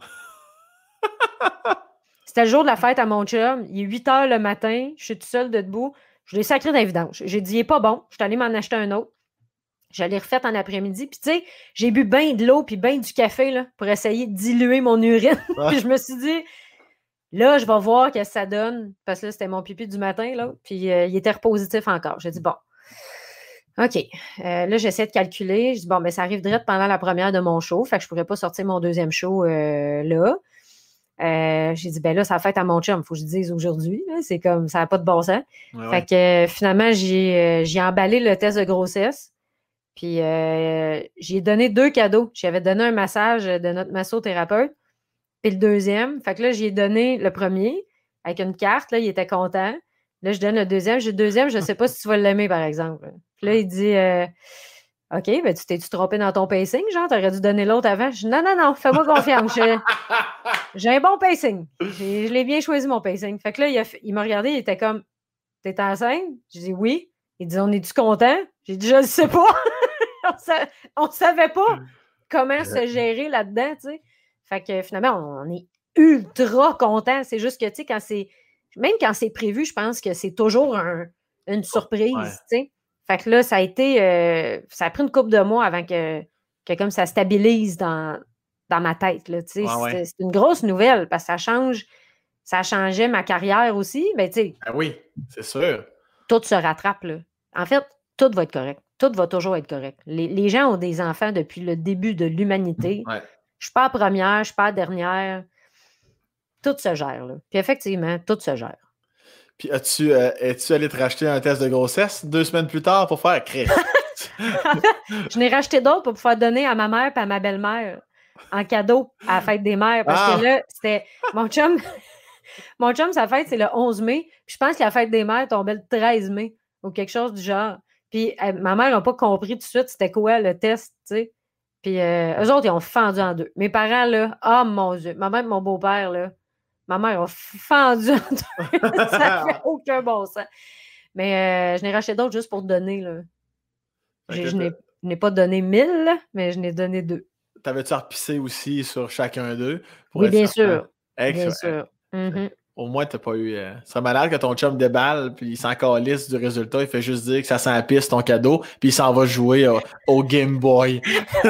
C'était le jour de la fête à mon chum. Il est 8 heures le matin. Je suis tout seul debout. Je l'ai sacré d'évidence. J'ai dit, il n'est pas bon. Je suis allée m'en acheter un autre. J'allais refaire en après-midi. Puis, tu sais, j'ai bu bien de l'eau puis bien du café là, pour essayer de diluer mon urine. puis, je me suis dit, là, je vais voir ce que ça donne. Parce que là, c'était mon pipi du matin. Là, puis, euh, il était repositif encore. J'ai dit, bon, OK. Euh, là, j'essaie de calculer. Je dis, bon, ben, ça arrive direct pendant la première de mon show. Fait que je pourrais pas sortir mon deuxième show euh, là. Euh, j'ai dit, ben là, ça va être à mon chum. Faut que je dise aujourd'hui. C'est comme, ça n'a pas de bon sens. Ouais, Fait que euh, finalement, j'ai emballé le test de grossesse. Puis j'ai donné deux cadeaux. J'avais donné un massage de notre massothérapeute. Puis le deuxième. Fait que là, j'ai donné le premier avec une carte. Là, il était content. Là, je donne le deuxième. J'ai le deuxième, je ne sais pas si tu vas l'aimer, par exemple. Puis là, il dit euh, OK, ben tu t'es-tu trompé dans ton pacing, genre? T'aurais dû donner l'autre avant. Je dis Non, non, non, fais-moi confiance. J'ai- un bon pacing. Je l'ai bien choisi, mon pacing. Fait que là, il, il m'a regardé, il était comme T'es enceinte? J'ai dit oui. Il dit On est-tu content? J'ai dit Je ne sais pas. on, on savait pas comment se gérer là-dedans, tu sais. Fait que finalement, on, est ultra content. C'est juste que, tu sais, quand c'est. Même quand c'est prévu, je pense que c'est toujours un- une surprise, Ouais. tu sais. Fait que là, ça a été. euh, ça a pris une couple de mois avant que, que comme ça stabilise dans, dans ma tête, là, tu sais. Ouais. C'est une grosse nouvelle parce que ça change. Ça changeait ma carrière aussi. Mais tu sais, Ben oui, c'est sûr. tout se rattrape. Là. En fait, tout va être correct. Tout va toujours être correct. Les, les gens ont des enfants depuis le début de l'humanité. Ouais. Je suis pas la première, je suis pas la dernière. Tout se gère. Là. Puis effectivement, tout se gère. Puis as-tu euh, es-tu allé te racheter un test de grossesse deux semaines plus tard pour faire Chris? Je n'ai racheté d'autres pour pouvoir donner à ma mère et à ma belle-mère en cadeau à la fête des mères. Parce Ah! que là, c'était. Mon chum, mon chum, sa fête, c'est le 11 mai. Puis je pense que la fête des mères tombait le 13 mai ou quelque chose du genre. Puis euh, ma mère n'a pas compris tout de suite c'était quoi le test, tu sais. Puis euh, eux autres, ils ont fendu en deux. Mes parents, là, oh mon Dieu, ma mère et mon beau-père, là, ma mère a fendu en deux. Ça fait aucun bon sens. Mais euh, je n'ai racheté d'autres juste pour donner, là. Je n'ai- t'as- je n'ai pas donné 1000, là, mais je n'ai donné deux. T'avais-tu repissé aussi sur chacun d'eux? Oui, bien sûr. Bien Excellent. sûr. Mhm. Au moins, t'as pas eu. Euh... Ce serait malade que ton chum déballe, puis il s'en calisse du résultat. Il fait juste dire que ça sent la piste, ton cadeau, puis il s'en va jouer au, au Game Boy.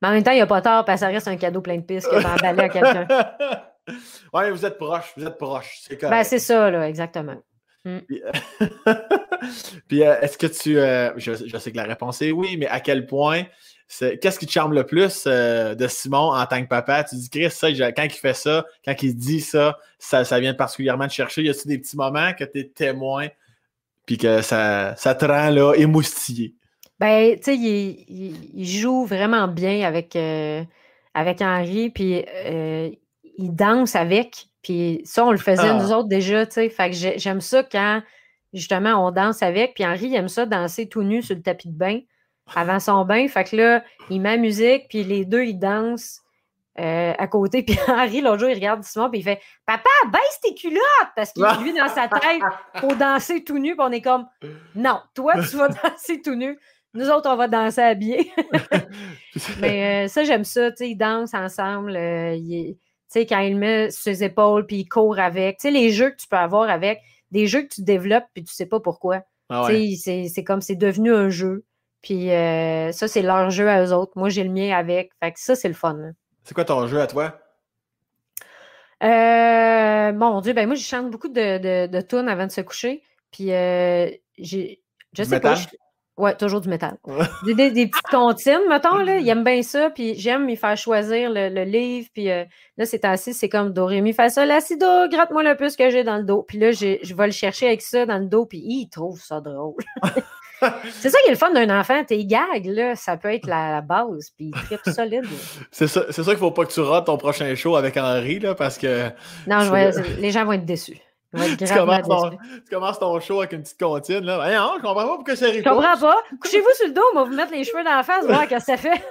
Mais en même temps, il n'y a pas tard, parce que ça reste un cadeau plein de pistes que d'emballer à quelqu'un. ouais, vous êtes proches, vous êtes proches. C'est Ben, c'est ça, là, exactement. Puis, euh, puis, euh, est-ce que tu. euh, je, je sais que la réponse est oui, mais à quel point. Qu'est-ce qui te charme le plus euh, de Simon en tant que papa? Tu dis, Chris, ça, quand il fait ça, quand il dit ça, ça, ça vient particulièrement te chercher. Y a-t-il des petits moments que tu es témoin, puis que ça, ça te rend là, émoustillé? Ben, tu sais, il, il- il joue vraiment bien avec, euh, avec Henri, puis euh, il danse avec. Puis ça, on le faisait Ah. nous autres déjà, tu sais. Fait que j'ai- j'aime ça quand, justement, on danse avec. Puis Henri, il aime ça danser tout nu sur le tapis de bain avant son bain. Fait que là, il met la musique, puis les deux, ils dansent euh, à côté. Puis Henri, l'autre jour, il regarde Simon, puis il fait « Papa, baisse tes culottes! » Parce qu'il lui, dans sa tête, faut danser tout nu. Puis on est comme « Non, toi, tu vas danser tout nu. Nous autres, on va danser habillés. » Mais euh, ça, j'aime ça. Tu sais, ils dansent ensemble. euh, il- tu sais, quand il met ses épaules, puis il court avec. Tu sais, les jeux que tu peux avoir avec, des jeux que tu développes, puis tu sais pas pourquoi. Ah Tu ouais. c'est comme c'est devenu un jeu. Puis euh, ça, c'est leur jeu à eux autres. Moi, j'ai le mien avec. Fait que ça, c'est le fun. là. C'est quoi ton jeu à toi? Euh, mon Dieu, ben moi, je chante beaucoup de, de, de tunes avant de se coucher. Puis euh, j'ai. Je sais pas. métal? je- Ouais, toujours du métal. Des, des- des petites comptines, mettons, là. Il aime bien ça. Puis j'aime lui faire choisir le, le livre. Puis euh, là, c'est assis, c'est comme Do, Ré, Mi, Fa, Sol, La, Si, Do, gratte-moi le plus que j'ai dans le dos. Puis là, j'ai- je vais le chercher avec ça dans le dos. Puis il trouve ça drôle. c'est ça qui est le fun d'un enfant. Tes gags, là, ça peut être la, la base. Puis il tripe solide. C'est ça, ça qu'il faut pas que tu rates ton prochain show avec Henri, là, parce que Non, je vais- les gens vont être déçus. Tu commences, ton, déçus. tu commences ton show avec une petite comptine. Là. Ben non, je comprends pas pourquoi c'est Je comprends pas. Couchez-vous sur le dos, on va vous mettre les cheveux dans la face, voir ce que ça fait.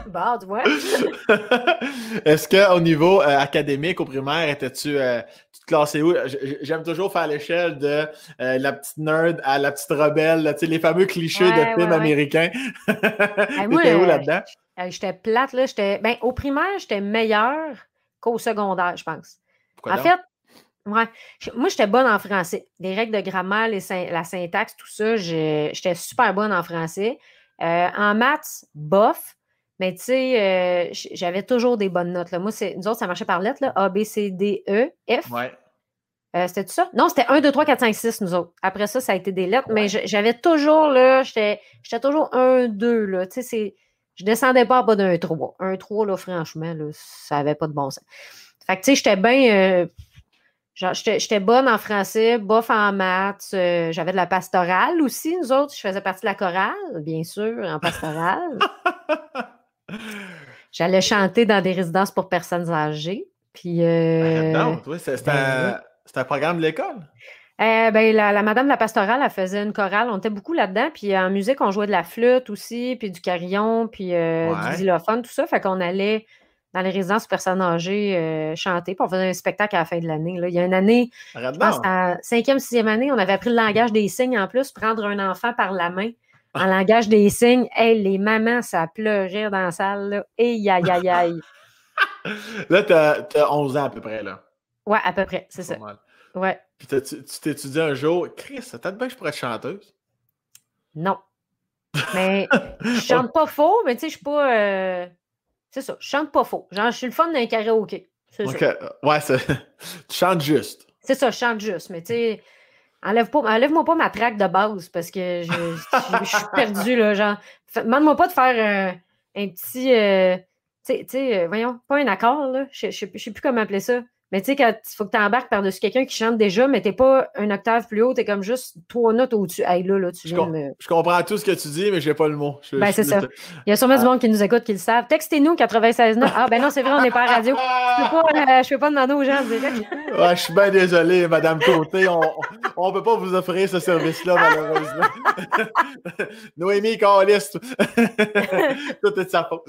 bon, tu vois. Est-ce qu'au niveau euh, académique, au primaire, étais-tu euh, tu te classais où? J'aime toujours faire l'échelle de euh, la petite nerd à la petite rebelle, là, les fameux clichés Ouais, de films ouais, ouais. américains. T'étais où là-dedans? J'étais plate, là. Ben, au primaire, j'étais meilleure qu'au secondaire, je pense. Pourquoi En donc? fait, ouais, moi, j'étais bonne en français. Les règles de grammaire, les syn- la syntaxe, tout ça, j'étais super bonne en français. Euh, en maths, bof. Mais tu sais, euh, j'avais toujours des bonnes notes. Là. Moi, nous autres, ça marchait par lettres, là. A, B, C, D, E, F. Ouais. Euh, c'était tout ça? Non, c'était 1, 2, 3, 4, 5, 6, nous autres. Après ça, ça a été des lettres, mais j'avais toujours, là, j'étais toujours 1, 2, là. Tu sais. Je descendais pas en bas d'un 3. Un 3, là, franchement, là, ça n'avait pas de bon sens. Fait que, tu sais, j'étais bien. Euh, j'étais bonne en français, bof en maths. Euh, j'avais de la pastorale aussi, nous autres. Je faisais partie de la chorale, bien sûr, en pastorale. J'allais chanter dans des résidences pour personnes âgées. Puis. Euh, non, c'est ben un, programme de l'école? Euh, ben, la, madame de la pastorale, elle faisait une chorale. On était beaucoup là-dedans. Puis en musique, on jouait de la flûte aussi, puis du carillon, puis euh, du xylophone, tout ça. Fait qu'on allait dans les résidences personnes âgées euh, chanter. Puis on faisait un spectacle à la fin de l'année. Il y a une année, je pense, à cinquième, sixième année, on avait appris le langage des signes en plus, prendre un enfant par la main en langage des signes. Hey, les mamans, ça pleurait dans la salle. Et aïe, aïe, aïe. là, tu as, 11 ans à peu près. là. Ouais, à peu près, c'est ça. Ouais. Puis tu t'étudies un jour, Chris, peut-être bien que je pourrais être chanteuse? Non. Mais je chante pas faux, mais tu sais, je suis pas. Euh, c'est ça, je chante pas faux. Genre, je suis le fun d'un karaoké. C'est OK. Ouais, tu chantes juste. C'est ça, je chante juste. Mais tu sais, enlève-moi pas ma traque de base parce que je, suis perdu, là. Genre, demande-moi pas de faire un petit. Euh, tu sais, voyons, pas un accord, là. Je ne sais plus comment appeler ça. Mais tu sais, quand il faut que tu embarques par-dessus quelqu'un qui chante déjà, mais t'es pas un octave plus haut, t'es comme juste trois notes au-dessus. Hey, là, là, tu je, je comprends tout ce que tu dis, mais j'ai pas le mot. ben, c'est ça. Il y a sûrement du ah. monde qui nous écoute, qui le savent. Textez-nous 96 9. Ah, ben non, c'est vrai, on n'est pas à radio. Je peux pas, peux pas demander aux gens de ouais, je suis bien désolé, Madame Côté. On ne peut pas vous offrir ce service-là, malheureusement. Noémie Carlis, tout est de sa faute.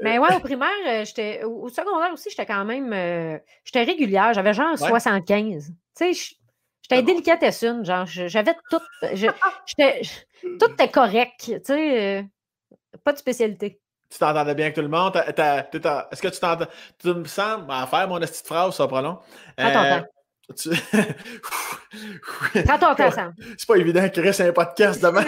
mais ouais, au primaire, euh, j'étais, au secondaire aussi, j'étais quand même. Euh, j'étais régulière, j'avais genre 75. Tu sais, j'étais délicatesse une, genre, j'avais tout. tout était correct, tu sais, euh, pas de spécialité. Tu t'entendais bien avec tout le monde? Est-ce que tu t'entends? Tu me sens à faire mon petite phrase, ça prend long. Attends, attends. Tu... Prends ton temps, Sam. C'est pas évident qu'il reste un podcast demain.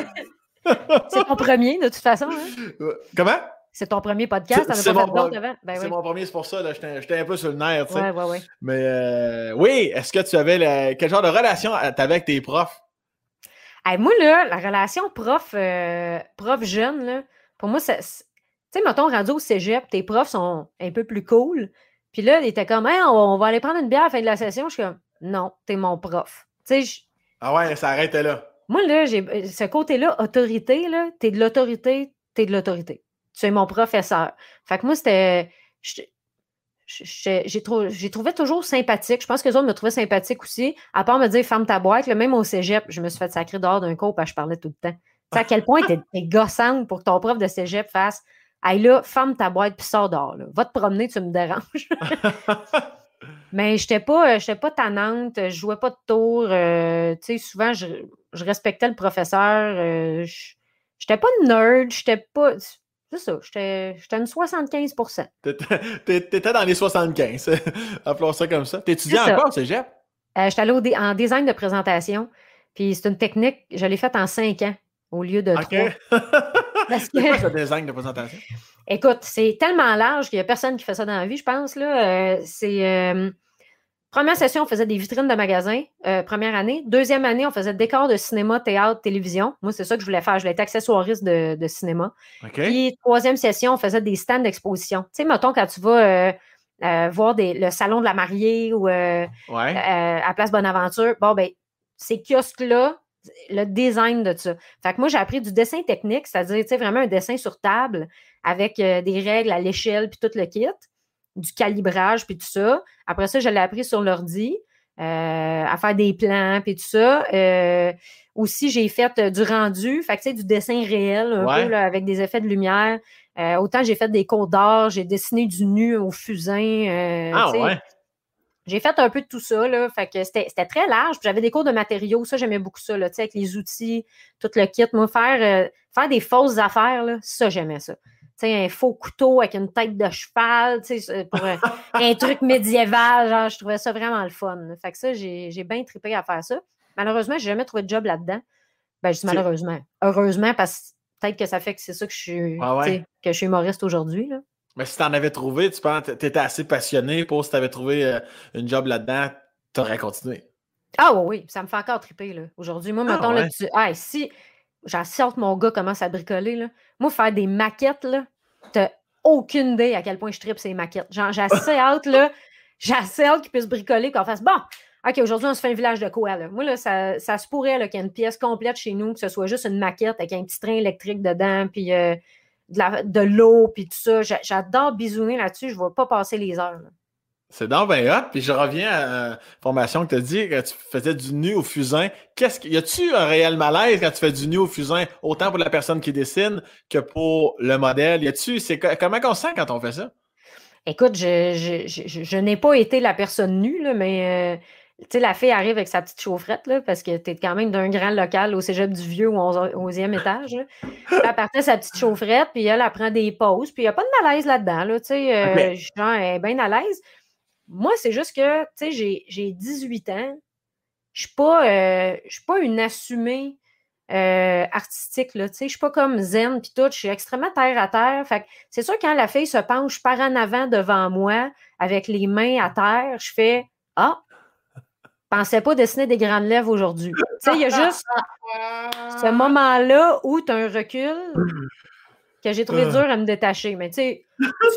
c'est ton premier, de toute façon. Hein? Comment? C'est ton premier podcast, C'est mon, ben mon premier, c'est pour ça. J'étais un peu sur le nerf. Tu sais. Ouais, ouais, Mais euh, oui, est-ce que tu avais quel genre de relation tu avais avec tes profs? moi, là, la relation prof, euh, prof jeune, là, pour moi, c'est. Tu sais, mettons, rendu au cégep, tes profs sont un peu plus cool. Puis là, il était comme, on, va aller prendre une bière à la fin de la session. Je suis comme, non, t'es mon prof. Tu sais, Ah ouais, ça arrêtait là. Moi, là, j'ai ce côté-là, autorité, là, t'es de l'autorité, t'es de l'autorité tu es mon professeur. Fait que moi, c'était. J'ai trouvé toujours sympathique. Je pense que les autres me trouvaient sympathique aussi. À part me dire, ferme ta boîte. même au cégep, je me suis fait sacrer dehors d'un cours parce que je parlais tout le temps. sais à quel point t'es gossante pour que ton prof de cégep fasse Hey là, ferme ta boîte puis sors dehors. Va te promener, tu me déranges. Mais je n'étais pas, pas tannante, je jouais pas de tour. Euh, souvent, je, respectais le professeur. Euh, je n'étais pas nerd, j'étais pas. C'est ça, j'étais une 75% T'étais dans les 75, appelons ça comme ça. T'étudiais encore, c'est Jeff? Euh, j'étais allée en design de présentation, puis c'est une technique, je l'ai faite en 5 ans au lieu de 3. C'est quoi ce design de présentation? Écoute, c'est tellement large qu'il n'y a personne qui fait ça dans la vie, je pense. Là. Euh, c'est euh, Première session, on faisait des vitrines de magasins, euh, première année. Deuxième année, on faisait décors de cinéma, théâtre, télévision. Moi, c'est ça que je voulais faire. Je voulais être accessoiriste de, de cinéma. Puis, troisième session, on faisait des stands d'exposition. Tu sais, mettons, quand tu vas euh, euh, voir le salon de la mariée ou à Place Bonaventure, bon, ben, ces kiosques-là, le design de ça. Fait que moi, j'ai appris du dessin technique, c'est-à-dire, tu sais, vraiment un dessin sur table avec des règles à l'échelle puis tout le kit du calibrage, puis tout ça. Après ça, je l'ai appris sur l'ordi, euh, à faire des plans, puis tout ça. Euh, aussi, j'ai fait euh, du rendu, fait que, du dessin réel, un peu, avec des effets de lumière. autant j'ai fait des cours d'art, j'ai dessiné du nu au fusain. ah ouais? J'ai fait un peu de tout ça, là. Fait que c'était très large. J'avais des cours de matériaux. Ça, j'aimais beaucoup ça, là, avec les outils, tout le kit. Moi, faire, faire des fausses affaires, là, ça, j'aimais ça un faux couteau avec une tête de cheval, pour un, truc médiéval. Genre, je trouvais ça vraiment le fun. Fait que ça, j'ai bien trippé à faire ça. Malheureusement, je n'ai jamais trouvé de job là-dedans. Ben, je dis malheureusement. Heureusement, parce que peut-être que ça fait que c'est ça que je suis, ah que je suis humoriste aujourd'hui. Mais si tu en avais trouvé, tu penses tu étais assez passionné pour si tu avais trouvé euh, une job là-dedans, t'aurais continué. Ah oui, oui, ça me fait encore triper. Là. Aujourd'hui, moi, Ah, mettons, là, tu... ah, si j'en sorte mon gars commence à bricoler, là, moi, faire des maquettes, là, t'as aucune idée à quel point je tripe ces maquettes. Genre, j'ai assez hâte, là, j'ai assez hâte qu'ils puissent bricoler, qu'on fasse, bon, OK, aujourd'hui, on se fait un village de quoi, là? Moi, là, ça, ça se pourrait, qu'il y ait une pièce complète chez nous, que ce soit juste une maquette avec un petit train électrique dedans, puis euh, de l'eau, puis tout ça. J'a- J'adore bisouner là-dessus, je ne vais pas passer les heures. là. C'est dans ben hot. Puis je reviens à la formation que tu as dit que tu faisais du nu au fusain. Qu'est-ce que, y a-tu un réel malaise quand tu fais du nu au fusain, autant pour la personne qui dessine que pour le modèle? Y a-tu, c'est co- comment on se sent quand on fait ça? Écoute, je, je, je- je- je n'ai pas été la personne nue, là, mais euh, tu sais, la fille arrive avec sa petite chaufferette, là, parce que tu es quand même d'un grand local au cégep du Vieux au 11 11e étage. là. Elle partait sa petite chaufferette, puis elle, elle prend des pauses, puis il n'y a pas de malaise là-dedans. Là, tu sais, euh, Ok. genre, elle est bien à l'aise. Moi, c'est juste que tu sais, j'ai- j'ai 18 ans. Je ne suis pas, euh, suis pas une assumée euh, artistique. Là, tu sais. je ne suis pas comme zen puis tout. Je suis extrêmement terre à terre. Fait que c'est sûr, quand la fille se penche par en avant devant moi, avec les mains à terre, je fais Ah, pensais pas dessiner des grandes lèvres aujourd'hui. Tu sais, il y a juste ce moment-là où tu as un recul que j'ai trouvé Ah. dur à me détacher. Mais tu sais,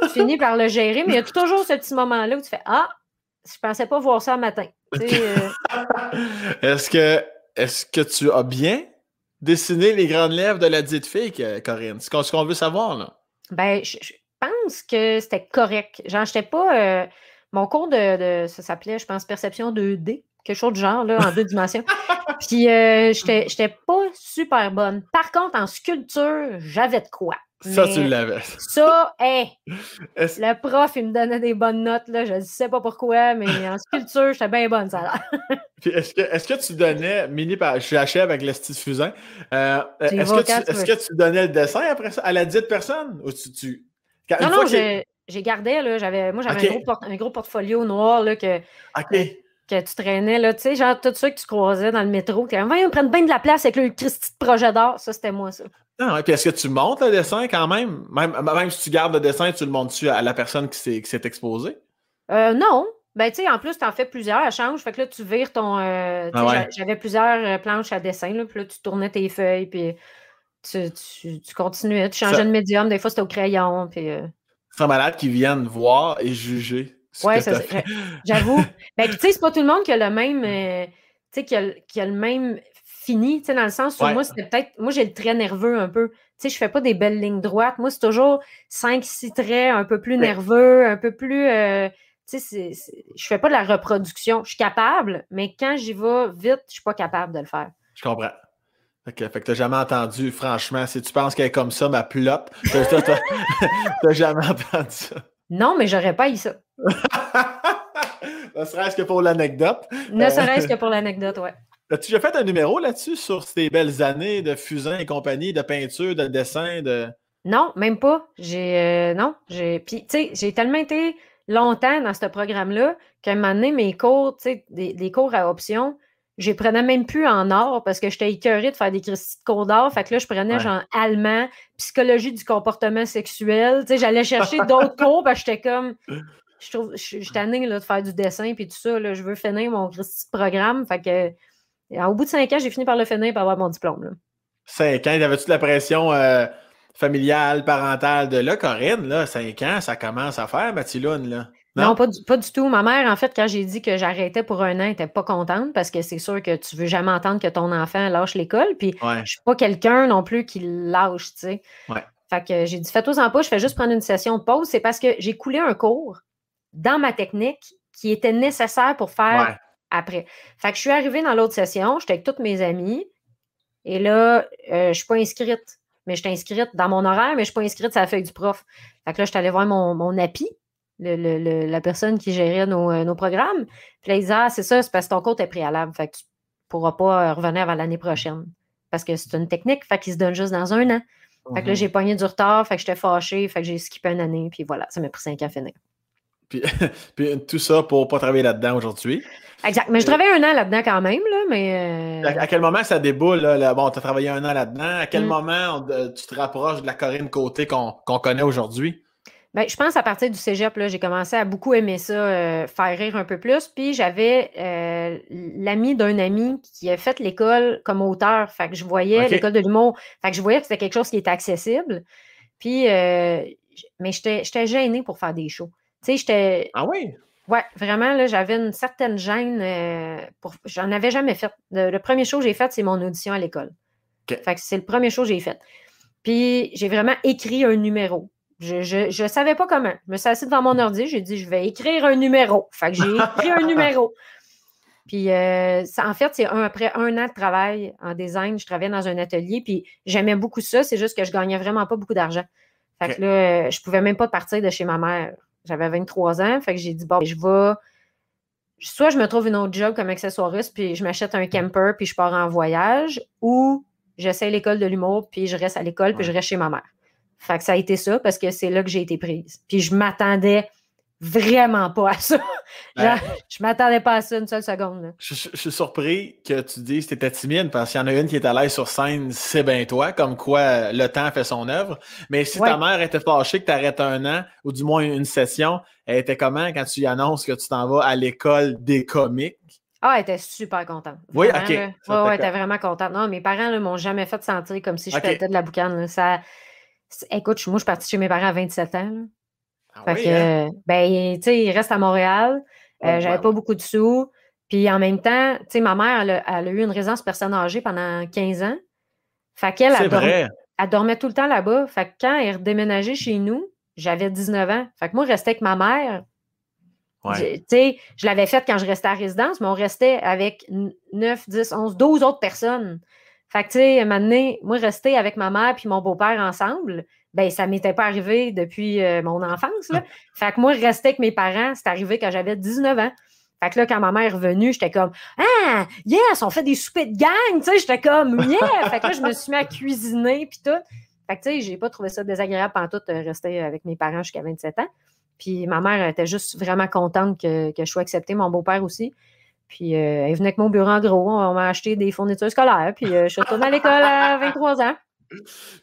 tu finis par le gérer, mais il y a toujours ce petit moment-là où tu fais Ah, je pensais pas voir ça le matin. Euh, Est-ce que, est-ce que tu as bien dessiné les grandes lèvres de la dite fille, Corinne? C'est ce qu'on veut savoir, là. Ben, je, je pense que c'était correct. Genre, j'étais pas. euh, mon cours de, de- Ça s'appelait, je pense, perception 2D, quelque chose de genre, là, en deux dimensions. Puis, euh, j'étais pas super bonne. Par contre, en sculpture, j'avais de quoi. Ça, tu l'avais. Ça, hey, le prof, il me donnait des bonnes notes, là. Je ne sais pas pourquoi, mais en sculpture, j'étais bien bonne, ça a l'air. Puis Est-ce que, est-ce que tu donnais, mini je achève avec le style fusain, euh, y est-ce que, veux. que tu donnais le dessin après ça à la dite personne? Ou tu, tu... quand- une Non, non, j'ai gardé, là. Moi, j'avais un, gros porte- un gros portfolio noir, là, que, OK. Que tu traînais, là, tu sais, genre tous ceux que tu croisais dans le métro, qui ils prennent bien de la place avec le Christy de projet d'art, ça, c'était moi, ça. Ah ouais, puis est-ce que tu montes le dessin quand même? même? Même si tu gardes le dessin, tu le montes-tu à la personne qui s'est, qui s'est exposée? Euh, non. Ben, tu sais, en plus, tu en fais plusieurs, elle change. Fait que là, tu vires ton. euh, Ah ouais. J'avais plusieurs euh, planches à dessin, là, puis là, tu tournais tes feuilles, puis tu, tu, tu continuais, tu changeais Ça- de médium, des fois, c'était au crayon, puis. euh, C'est malade qui viennent voir et juger fait. J'avoue. ben, tu sais, c'est pas tout le monde qui a le même. euh, tu sais, qui a, le- qui a le même fini, tu sais, dans le sens où Ouais. moi, c'était peut-être. Moi, j'ai le trait nerveux un peu. Tu sais, je fais pas des belles lignes droites. Moi, c'est toujours 5-6 traits un peu plus nerveux, un peu plus. euh, tu sais, je fais pas de la reproduction. Je suis capable, mais quand j'y vais vite, je suis pas capable de le faire. Je comprends. Fait que, fait que t'as jamais entendu, franchement, si tu penses qu'elle est comme ça, ma plop, t'as jamais entendu ça. Non, mais j'aurais pas eu ça. ne serait-ce que pour l'anecdote. Ne Euh. serait-ce que pour l'anecdote, ouais. As-tu déjà fait un numéro là-dessus sur tes belles années de fusain et compagnie, de peinture, de dessin, de. Non, même pas. J'ai euh, non, j'ai puis tu sais, j'ai tellement été longtemps dans ce programme-là qu'à un moment donné, mes cours, tu sais, des, des cours à option, je les prenais même plus en or parce que j'étais écœurée de faire des Christy de cours d'or. Fait que là, je prenais Ouais. genre allemand, psychologie du comportement sexuel. Tu sais, j'allais chercher d'autres cours parce que j'étais comme. Je trouve, je suis tannée là, de faire du dessin puis tout ça. Là, je veux finir mon programme. Fait que. et Au bout de cinq ans, j'ai fini par le finir et avoir mon diplôme. Là. Cinq ans, avais-tu de la pression euh, familiale, parentale de là, Corinne, là, cinq ans, ça commence à faire, Mathilune, là. Non, pas, du, pas du tout. Ma mère, en fait, quand j'ai dit que j'arrêtais pour un an, elle n'était pas contente parce que c'est sûr que tu veux jamais entendre que ton enfant lâche l'école. Puis Ouais. je suis pas quelqu'un non plus qui lâche, tu sais. Ouais. Fait que j'ai dit, fais-toi-en pas, je fais juste prendre une session de pause. C'est parce que j'ai coulé un cours dans ma technique qui était nécessaire pour faire Ouais. après. Fait que je suis arrivée dans l'autre session, j'étais avec toutes mes amies. Et là, euh, je suis pas inscrite. Mais je suis inscrite dans mon horaire, mais je suis pas inscrite sur la feuille du prof. Fait que là, je suis allée voir mon, mon API, le- le- le- la personne qui gérait nos, euh, nos programmes. Puis là, il disait, ah, c'est ça, c'est parce que ton compte est préalable. Fait que tu pourras pas euh, revenir avant l'année prochaine. Parce que c'est une technique, fait qu'il se donne juste dans un an. Fait que là, Mhm. j'ai pogné du retard, fait que j'étais fâchée, fait que j'ai skippé une année, puis voilà, ça m'a pris cinq ans à finir. Puis, puis tout ça pour pas travailler là-dedans aujourd'hui. Exact. Mais je travaillais un an là-dedans quand même, là, mais. euh, À, quel moment ça déboule? Là, là? bon, tu as travaillé un an là-dedans. À quel Mm. moment on- euh, tu te rapproches de la Corinne Côté qu'on qu'on connaît aujourd'hui? Ben, je pense à partir du cégep, j'ai commencé à beaucoup aimer ça, euh, faire rire un peu plus. Puis j'avais euh, l'ami d'un ami qui a fait l'école comme auteur. Fait que je voyais l'école de l'humour. Fait que je voyais que c'était quelque chose qui était accessible. Puis, euh, mais j'étais gênée pour faire des shows. Tu sais, j'étais. Ah oui? Ouais, vraiment, là, j'avais une certaine gêne. pour... J'en avais jamais fait. Le, premier show que j'ai fait, c'est mon audition à l'école. Fait que c'est le premier show que j'ai fait. Puis j'ai vraiment écrit un numéro. Je ne savais pas comment. Je me suis assise devant mon ordi, j'ai dit je vais écrire un numéro. Fait que j'ai écrit un numéro. Puis euh, en fait, c'est après un an de travail en design, je travaillais dans un atelier, puis j'aimais beaucoup ça, c'est juste que je gagnais vraiment pas beaucoup d'argent. Fait que là, je pouvais même pas partir de chez ma mère. J'avais 23 ans, fait que j'ai dit bon, je vais soit je me trouve une autre job comme accessoiriste, puis je m'achète un camper, puis je pars en voyage, ou j'essaie l'école de l'humour, puis je reste à l'école, puis je reste chez ma mère. Fait que ça a été ça parce que c'est là que j'ai été prise. Puis je m'attendais vraiment pas à ça. Ben je m'attendais pas à ça une seule seconde. Je, suis surpris que tu dises que tu étais timide parce qu'il y en a une qui est à l'aise sur scène, c'est bien toi, comme quoi le temps fait son œuvre. Mais si ta mère était fâchée que tu arrêtes un an, ou du moins une session, elle était comment quand tu lui annonces que tu t'en vas à l'école des comiques? Ah, elle était super contente. oui, OK. Oui, ouais, elle était vraiment contente. Non, mes parents ne m'ont jamais fait sentir comme si je okay. de la boucane. Ça, Écoute, moi, je suis partie chez mes parents à 27 ans. Ah fait que, hein? ben, tu sais, ils restent à Montréal. Euh, j'avais pas beaucoup de sous. Puis en même temps, tu sais, ma mère, elle a, eu une résidence personne âgée pendant 15 ans. Fait qu'elle, elle, elle, dormait tout le temps là-bas. Fait que quand elle est redéménagée chez nous, j'avais 19 ans. Fait que moi, je restais avec ma mère. Tu sais, je l'avais faite quand je restais à résidence, mais on restait avec 9, 10, 11, 12 autres personnes. Fait que, tu sais, un moi, rester avec ma mère puis mon beau-père ensemble, ben ça m'était pas arrivé depuis euh, mon enfance. Là. Fait que moi, rester avec mes parents, c'est arrivé quand j'avais 19 ans. Fait que là, quand ma mère est revenue, j'étais comme Ah, yes, on fait des soupers de gang, tu sais, j'étais comme Yeah! fait que là, je me suis mis à cuisiner puis tout. Fait que tu sais, j'ai pas trouvé ça désagréable pendant tout euh, rester avec mes parents jusqu'à 27 ans. Puis ma mère était juste vraiment contente que, que je sois acceptée, mon beau-père aussi. Puis euh, elle venait avec mon bureau en gros. On m'a acheté des fournitures scolaires. Puis euh, je suis retournée à l'école à 23 ans.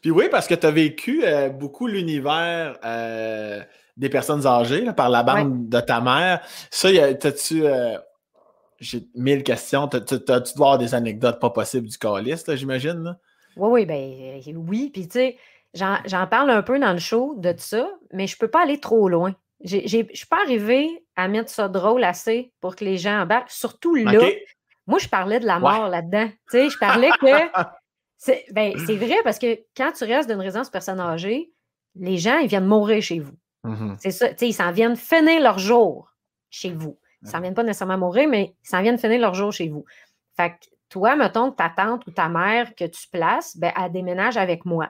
Puis oui, parce que tu as vécu euh, beaucoup l'univers des personnes âgées par la bande de ta mère. Ça, t'as-tu. J'ai mille questions. Tu dois avoir des anecdotes pas possibles du calice, j'imagine? Oui, oui, ben oui. Puis tu sais, j'en parle un peu dans le show de ça, mais je peux pas aller trop loin. Je ne suis pas arrivée à mettre ça drôle assez pour que les gens embarquent. Surtout là, moi, je parlais de la mort là-dedans. Tu sais, je parlais que. Ben, c'est vrai parce que quand tu restes d'une résidence personne âgée, les gens, ils viennent mourir chez vous. Mm-hmm. C'est ça. Tu sais, ils s'en viennent finir leur jour chez vous. Ils s'en viennent pas nécessairement mourir, mais ils s'en viennent finir leur jour chez vous. Fait que toi, mettons que ta tante ou ta mère que tu places, ben, elle déménage avec moi.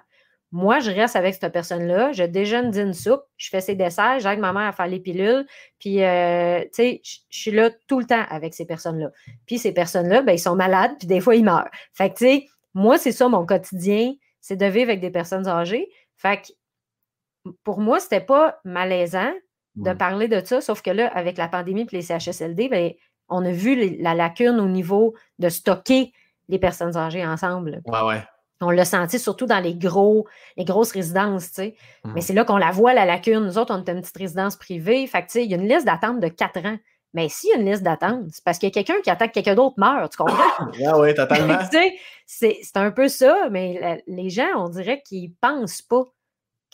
Moi, je reste avec cette personne-là, je déjeune d'une soupe, je fais ses desserts, j'aide ma mère à faire les pilules, puis, euh, tu sais, je suis là tout le temps avec ces personnes-là. Puis ces personnes-là, ben, ils sont malades, puis des fois, ils meurent. Fait que, tu sais, moi, c'est ça mon quotidien, c'est de vivre avec des personnes âgées. Fait que, pour moi, c'était pas malaisant de parler de ça, sauf que là, avec la pandémie et les CHSLD, ben, on a vu la lacune au niveau de stocker les personnes âgées ensemble. Ouais, ouais. On l'a senti surtout dans les, gros, les grosses résidences, tu sais. Mais mmh. c'est là qu'on la voit, la lacune. Nous autres, on est une petite résidence privée. Fait que, tu sais, il y a une liste d'attente de quatre ans. Mais s'il y a une liste d'attente, c'est parce qu'il y a quelqu'un qui attend que quelqu'un d'autre meure, tu comprends? ah oui, totalement. c'est un peu ça, mais les gens, on dirait qu'ils pensent pas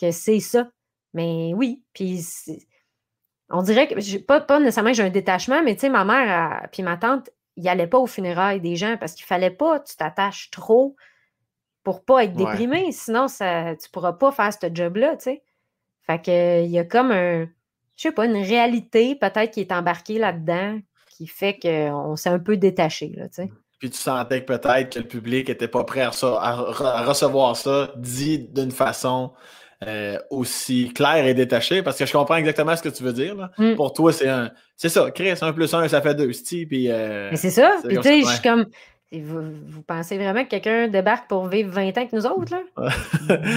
que c'est ça. Mais oui, puis on dirait que, pas, pas nécessairement que j'ai un détachement, mais tu sais, ma mère puis ma tante, ils n'allaient pas aux funérailles des gens parce qu'il fallait pas tu t'attaches trop pour pas être déprimé. Sinon, ça, tu pourras pas faire ce job-là, tu sais. Fait que il y a comme un, je sais pas, une réalité peut-être qui est embarquée là-dedans qui fait qu'on s'est un peu détaché, là, tu sais. Puis tu sentais que peut-être que le public était pas prêt à, recevoir ça dit d'une façon euh, aussi claire et détachée, parce que je comprends exactement ce que tu veux dire. Là. Mmh. Pour toi, c'est un. C'est ça, Chris, un plus un, ça fait deux, puis. Euh, Mais c'est ça. Puis tu sais, je suis comme. Vous, pensez vraiment que quelqu'un débarque pour vivre 20 ans avec nous autres, là?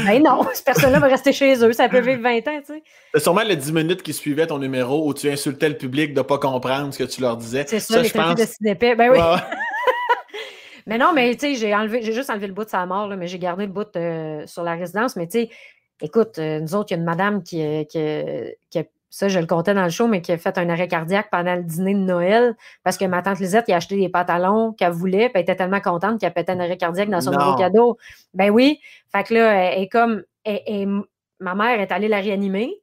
ben non, cette personne-là va rester chez eux, ça peut vivre 20 ans, tu sais. C'est sûrement les 10 minutes qui suivaient ton numéro où tu insultais le public de ne pas comprendre ce que tu leur disais. C'est ça, les je pense... de Ben oui. mais non, mais tu sais, j'ai enlevé, j'ai juste enlevé le bout de sa mort, là, mais j'ai gardé le bout euh, sur la résidence, mais tu sais, écoute, euh, nous autres, il y a une madame qui, euh, qui, a ça, je le comptais dans le show, mais qui a fait un arrêt cardiaque pendant le dîner de Noël parce que ma tante Lisette a acheté des pantalons qu'elle voulait, puis elle était tellement contente qu'elle pété un arrêt cardiaque dans son nouveau cadeau. Ben oui. Fait que là, elle est comme. ma mère est allée la réanimer.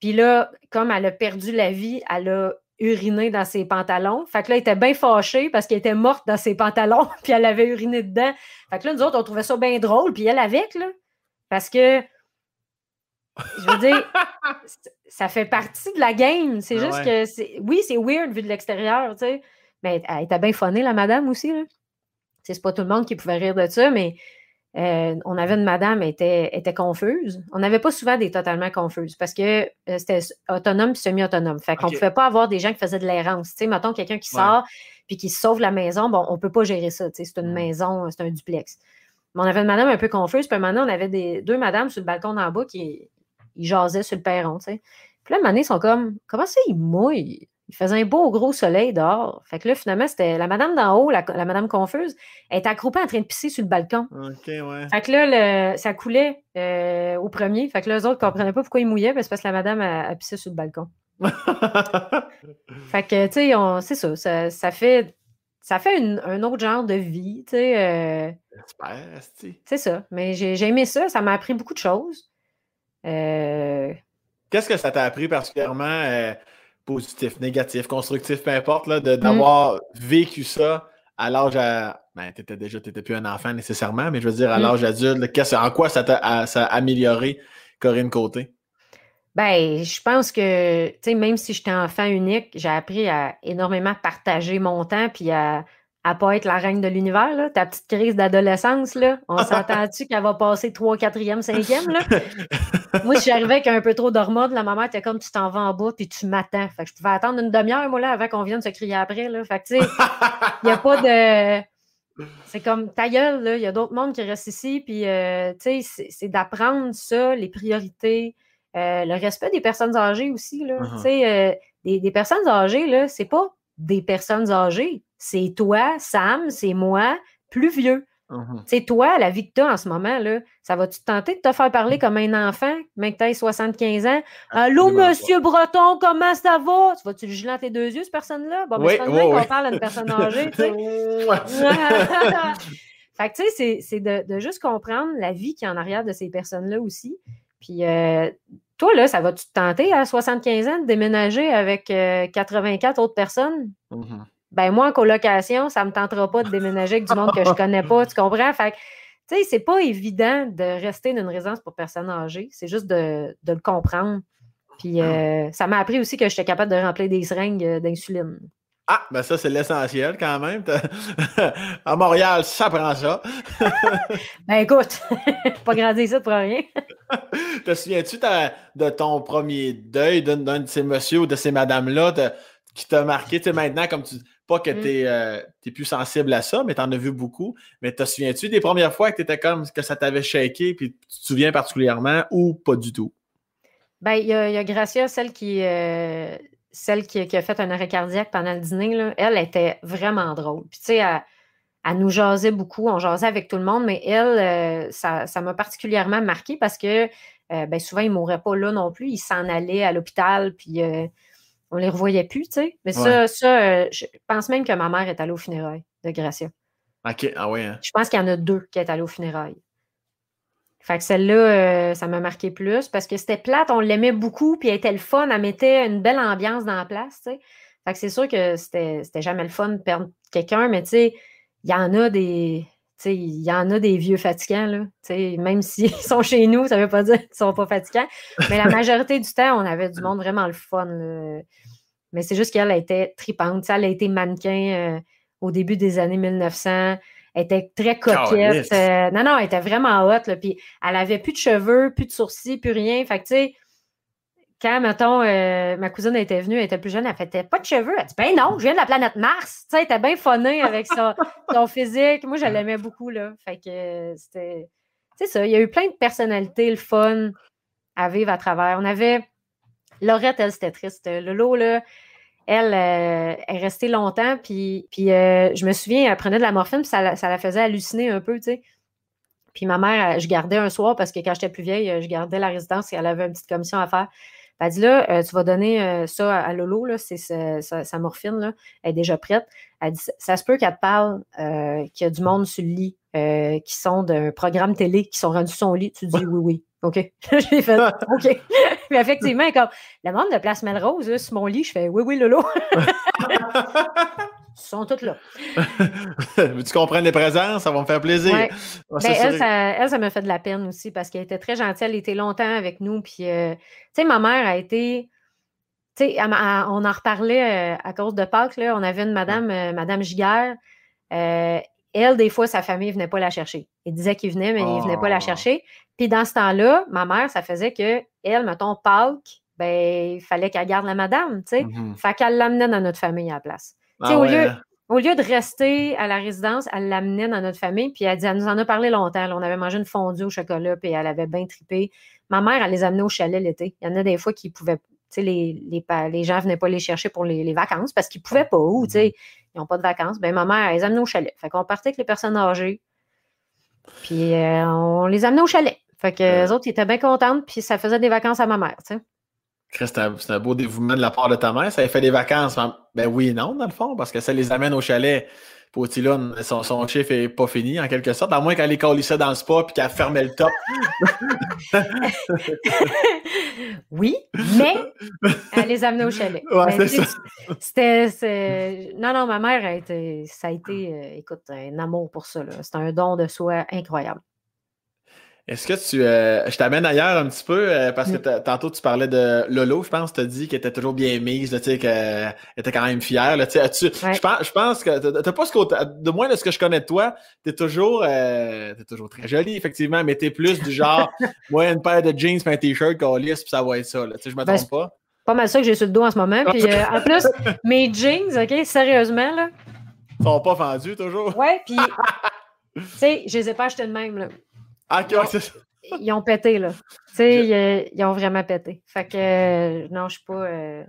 Puis là, comme elle a perdu la vie, elle a uriné dans ses pantalons. Fait que là, elle était bien fâchée parce qu'elle était morte dans ses pantalons, puis elle avait uriné dedans. Fait que là, nous autres, on trouvait ça bien drôle, puis elle avec, là. Parce que, je veux dire, ça fait partie de la game. C'est ah juste que, oui, c'est weird vu de l'extérieur, tu sais. Mais elle était bien phonée, la madame aussi, là. C'est pas tout le monde qui pouvait rire de ça, mais euh, on avait une madame, elle était, était confuse. On n'avait pas souvent des totalement confuses parce que euh, c'était autonome et semi-autonome. Fait qu'on ne pouvait pas avoir des gens qui faisaient de l'errance. Tu sais, mettons quelqu'un qui sort puis qui sauve la maison, bon, on ne peut pas gérer ça. Tu sais, c'est une maison, c'est un duplex. Mais on avait une madame un peu confuse, puis maintenant, on avait des, deux madames sur le balcon d'en bas qui ils jasaient sur le perron. Tu sais. Puis là, un ils sont comme Comment ça, ils mouillent? Il faisait un beau gros soleil dehors. Fait que là, finalement, c'était la madame d'en haut, la, madame confuse, elle était accroupie en train de pisser sur le balcon. OK, ouais. Fait que là, ça coulait euh, au premier. Fait que là, les autres ne comprenaient pas pourquoi ils mouillaient, parce que la madame a, pissé sur le balcon. fait que, tu sais, c'est ça, ça, fait. Ça fait un autre genre de vie, tu sais. Euh, c'est ça. Mais j'ai aimé ça. Ça m'a appris beaucoup de choses. Euh, Qu'est-ce que ça t'a appris particulièrement? positif, négatif, constructif, peu importe, mm. d'avoir vécu ça à l'âge à. Ben, t'étais déjà, t'étais plus un enfant nécessairement, mais je veux dire, à mm. l'âge adulte, en quoi ça t'a ça a amélioré Corinne Côté? Ben, je pense que, tu sais, même si j'étais enfant unique, j'ai appris à énormément partager mon temps puis à, à pas être la reine de l'univers, là. Ta petite crise d'adolescence, là. On s'entend-tu qu'elle va passer 3, 4e, 5e, là? moi, si j'arrivais avec un peu trop d'hormones, la maman était comme tu t'en vas en bas puis tu m'attends. Fait que je pouvais attendre une demi-heure, moi, là, avant qu'on vienne se crier après, là. Fait que, tu sais, il n'y a pas de. C'est comme ta gueule, là. Il y a d'autres mondes qui restent ici. Puis, euh, tu sais, c'est d'apprendre ça, les priorités, euh, le respect des personnes âgées aussi, là. Uh-huh. Tu sais, euh, des, des personnes âgées, là, c'est pas des personnes âgées c'est toi, Sam, c'est moi, plus vieux. C'est uh-huh. toi, la vie que tu as en ce moment, là, ça va-tu te tenter de te faire parler comme un enfant, même que tu 75 ans? Allô, monsieur Breton, comment ça va? Tu vas-tu le geler tes deux yeux, cette personne-là? Bon, mais oui, c'est parle à une personne âgée, tu fait que, tu sais, c'est de, juste comprendre la vie qui est en arrière de ces personnes-là aussi. Puis, euh, toi, là, ça va-tu te tenter à 75 ans de déménager avec 84 euh, autres personnes? Uh-huh ben moi, en colocation, ça ne me tentera pas de déménager avec du monde que je ne connais pas, tu comprends? Fait tu sais, c'est pas évident de rester dans une résidence pour personnes âgées. C'est juste de, le comprendre. Puis euh, ça m'a appris aussi que j'étais capable de remplir des seringues euh, d'insuline. Ah, ben ça, c'est l'essentiel quand même. à Montréal, ça prend ça. ben écoute, pas grandir ça pour rien. te souviens-tu de ton premier deuil d'un de ces messieurs ou de ces madames-là qui t'a marqué, tu sais, maintenant, comme tu pas que mm. tu es, euh, plus sensible à ça, mais tu en as vu beaucoup. Mais te souviens-tu des premières fois que tu étais comme que ça t'avait shaké, puis tu te souviens particulièrement ou pas du tout? Ben, il y, a Gracia, celle qui, euh, celle qui, a fait un arrêt cardiaque pendant le dîner, là, elle était vraiment drôle. Puis, tu sais, elle, nous jasait beaucoup, on jasait avec tout le monde, mais elle, euh, ça m'a particulièrement marqué parce que ben, souvent, il ne mourrait pas là non plus. Il s'en allait à l'hôpital, puis on les revoyait plus, tu sais. Mais ça, ça euh, je pense même que ma mère est allée au funérailles de Gracia. OK, ah ouais. Hein? Je pense qu'il y en a deux qui est allées au funérailles. Fait que celle-là, euh, ça m'a marqué plus parce que c'était plate, on l'aimait beaucoup, puis elle était le fun, elle mettait une belle ambiance dans la place, tu sais. Fait que c'est sûr que c'était jamais le fun de perdre quelqu'un, mais tu sais, il y en a des. Il y en a des vieux fatigants, là. même s'ils sont chez nous, ça ne veut pas dire qu'ils ne sont pas fatigants. Mais la majorité du temps, on avait du monde vraiment le fun. Mais c'est juste qu'elle a été tripante. Elle a été mannequin euh, au début des années 1900. Elle était très coquette. Euh, non, non, elle était vraiment hot. puis elle avait plus de cheveux, plus de sourcils, plus rien. Fait que, tu sais, quand, mettons, euh, ma cousine était venue, elle était plus jeune, elle fait pas de cheveux. Elle dit Ben non, je viens de la planète Mars. Tu sais, elle était bien phonée avec son, son, physique. Moi, je l'aimais beaucoup, là. Fait que c'était. C'est ça, il y a eu plein de personnalités, le fun à vivre à travers. On avait. Laurette, elle, c'était triste. Lolo, là, elle euh, est restée longtemps, puis, puis euh, je me souviens, elle prenait de la morphine, puis ça, ça, la faisait halluciner un peu, tu sais. Puis ma mère, je gardais un soir parce que quand j'étais plus vieille, je gardais la résidence et elle avait une petite commission à faire. Elle dit là, tu vas donner ça à Lolo, là, c'est sa, morphine, là, elle est déjà prête. Elle dit ça se peut qu'elle te parle qu'il y a du monde sur le lit qui sont d'un programme télé qui sont rendus sur son lit. Tu dis oui, oui. OK? J'ai fait OK. Mais effectivement, comme le monde de Place Melrose, sur mon lit, je fais oui, oui, Lolo. Ils sont toutes là. tu comprends les présences? Ça va me faire plaisir. Ben, elle, ça, me fait de la peine aussi parce qu'elle était très gentille. Elle était longtemps avec nous. Puis, euh, tu sais, ma mère a été. Tu sais, on en reparlait euh, à cause de Pâques. Là, on avait une madame, euh, madame Giguère. elle, des fois, sa famille ne venait pas la chercher. Il disait qu'il venait, mais il ne venait pas la ah. chercher. Puis dans ce temps-là, ma mère, ça faisait que elle, mettons, Pâques, ben, il fallait qu'elle garde la madame, tu sais. Mm-hmm. Fait qu'elle l'amenait dans notre famille à la place. Ah au, lieu, hein? au lieu de rester à la résidence, elle l'amenait dans notre famille, puis elle, dit, elle nous en a parlé longtemps. on avait mangé une fondue au chocolat, puis elle avait bien tripé. Ma mère, elle les amenait au chalet l'été. Il y en a des fois qui pouvaient, les, les, les gens ne venaient pas les chercher pour les, vacances parce qu'ils ne pouvaient pas, ou, sais, mm-hmm. ils n'ont pas de vacances. Ben, ma mère, elle les amenait au chalet. Fait qu'on partait avec les personnes âgées, puis euh, on les amenait au chalet. Fait que les autres, ils étaient bien contentes, puis ça faisait des vacances à ma mère. C'est un, beau dévouement de la part de ta mère. Ça a fait des vacances. Ben oui et non, dans le fond, parce que ça les amène au chalet. Pour son, son chiffre n'est pas fini, en quelque sorte, à moins qu'elle ait ça dans le spa et qu'elle fermait le top. oui, mais elle les amenait au chalet. Ouais, ben, C'était. Non, non, ma mère a été. Ça a été, euh, écoute, un amour pour ça. C'est un don de soi incroyable. Est-ce que tu. Euh, je t'amène ailleurs un petit peu, euh, parce que tantôt tu parlais de Lolo, je pense, tu as dit qu'elle était toujours bien mise, tu sais, qu'elle était quand même fière. Là, tu, je, pense, je pense que t'as pas ce côté. De moins de ce que je connais de toi, tu es toujours euh, toujours très jolie, effectivement, mais tu es plus du genre moi, une paire de jeans et un t-shirt qu'on lisse, puis ça va être ça. Là, je me ben, trompe pas. Pas mal ça que j'ai sur le dos en ce moment. Puis en plus, mes jeans, OK, sérieusement, là. sont pas vendus toujours. Ouais, puis. tu sais, je les ai pas achetés de même, là. Ah, ils ont pété, là. Tu sais, ils, ont vraiment pété. Fait que, euh, non, je suis pas. Euh,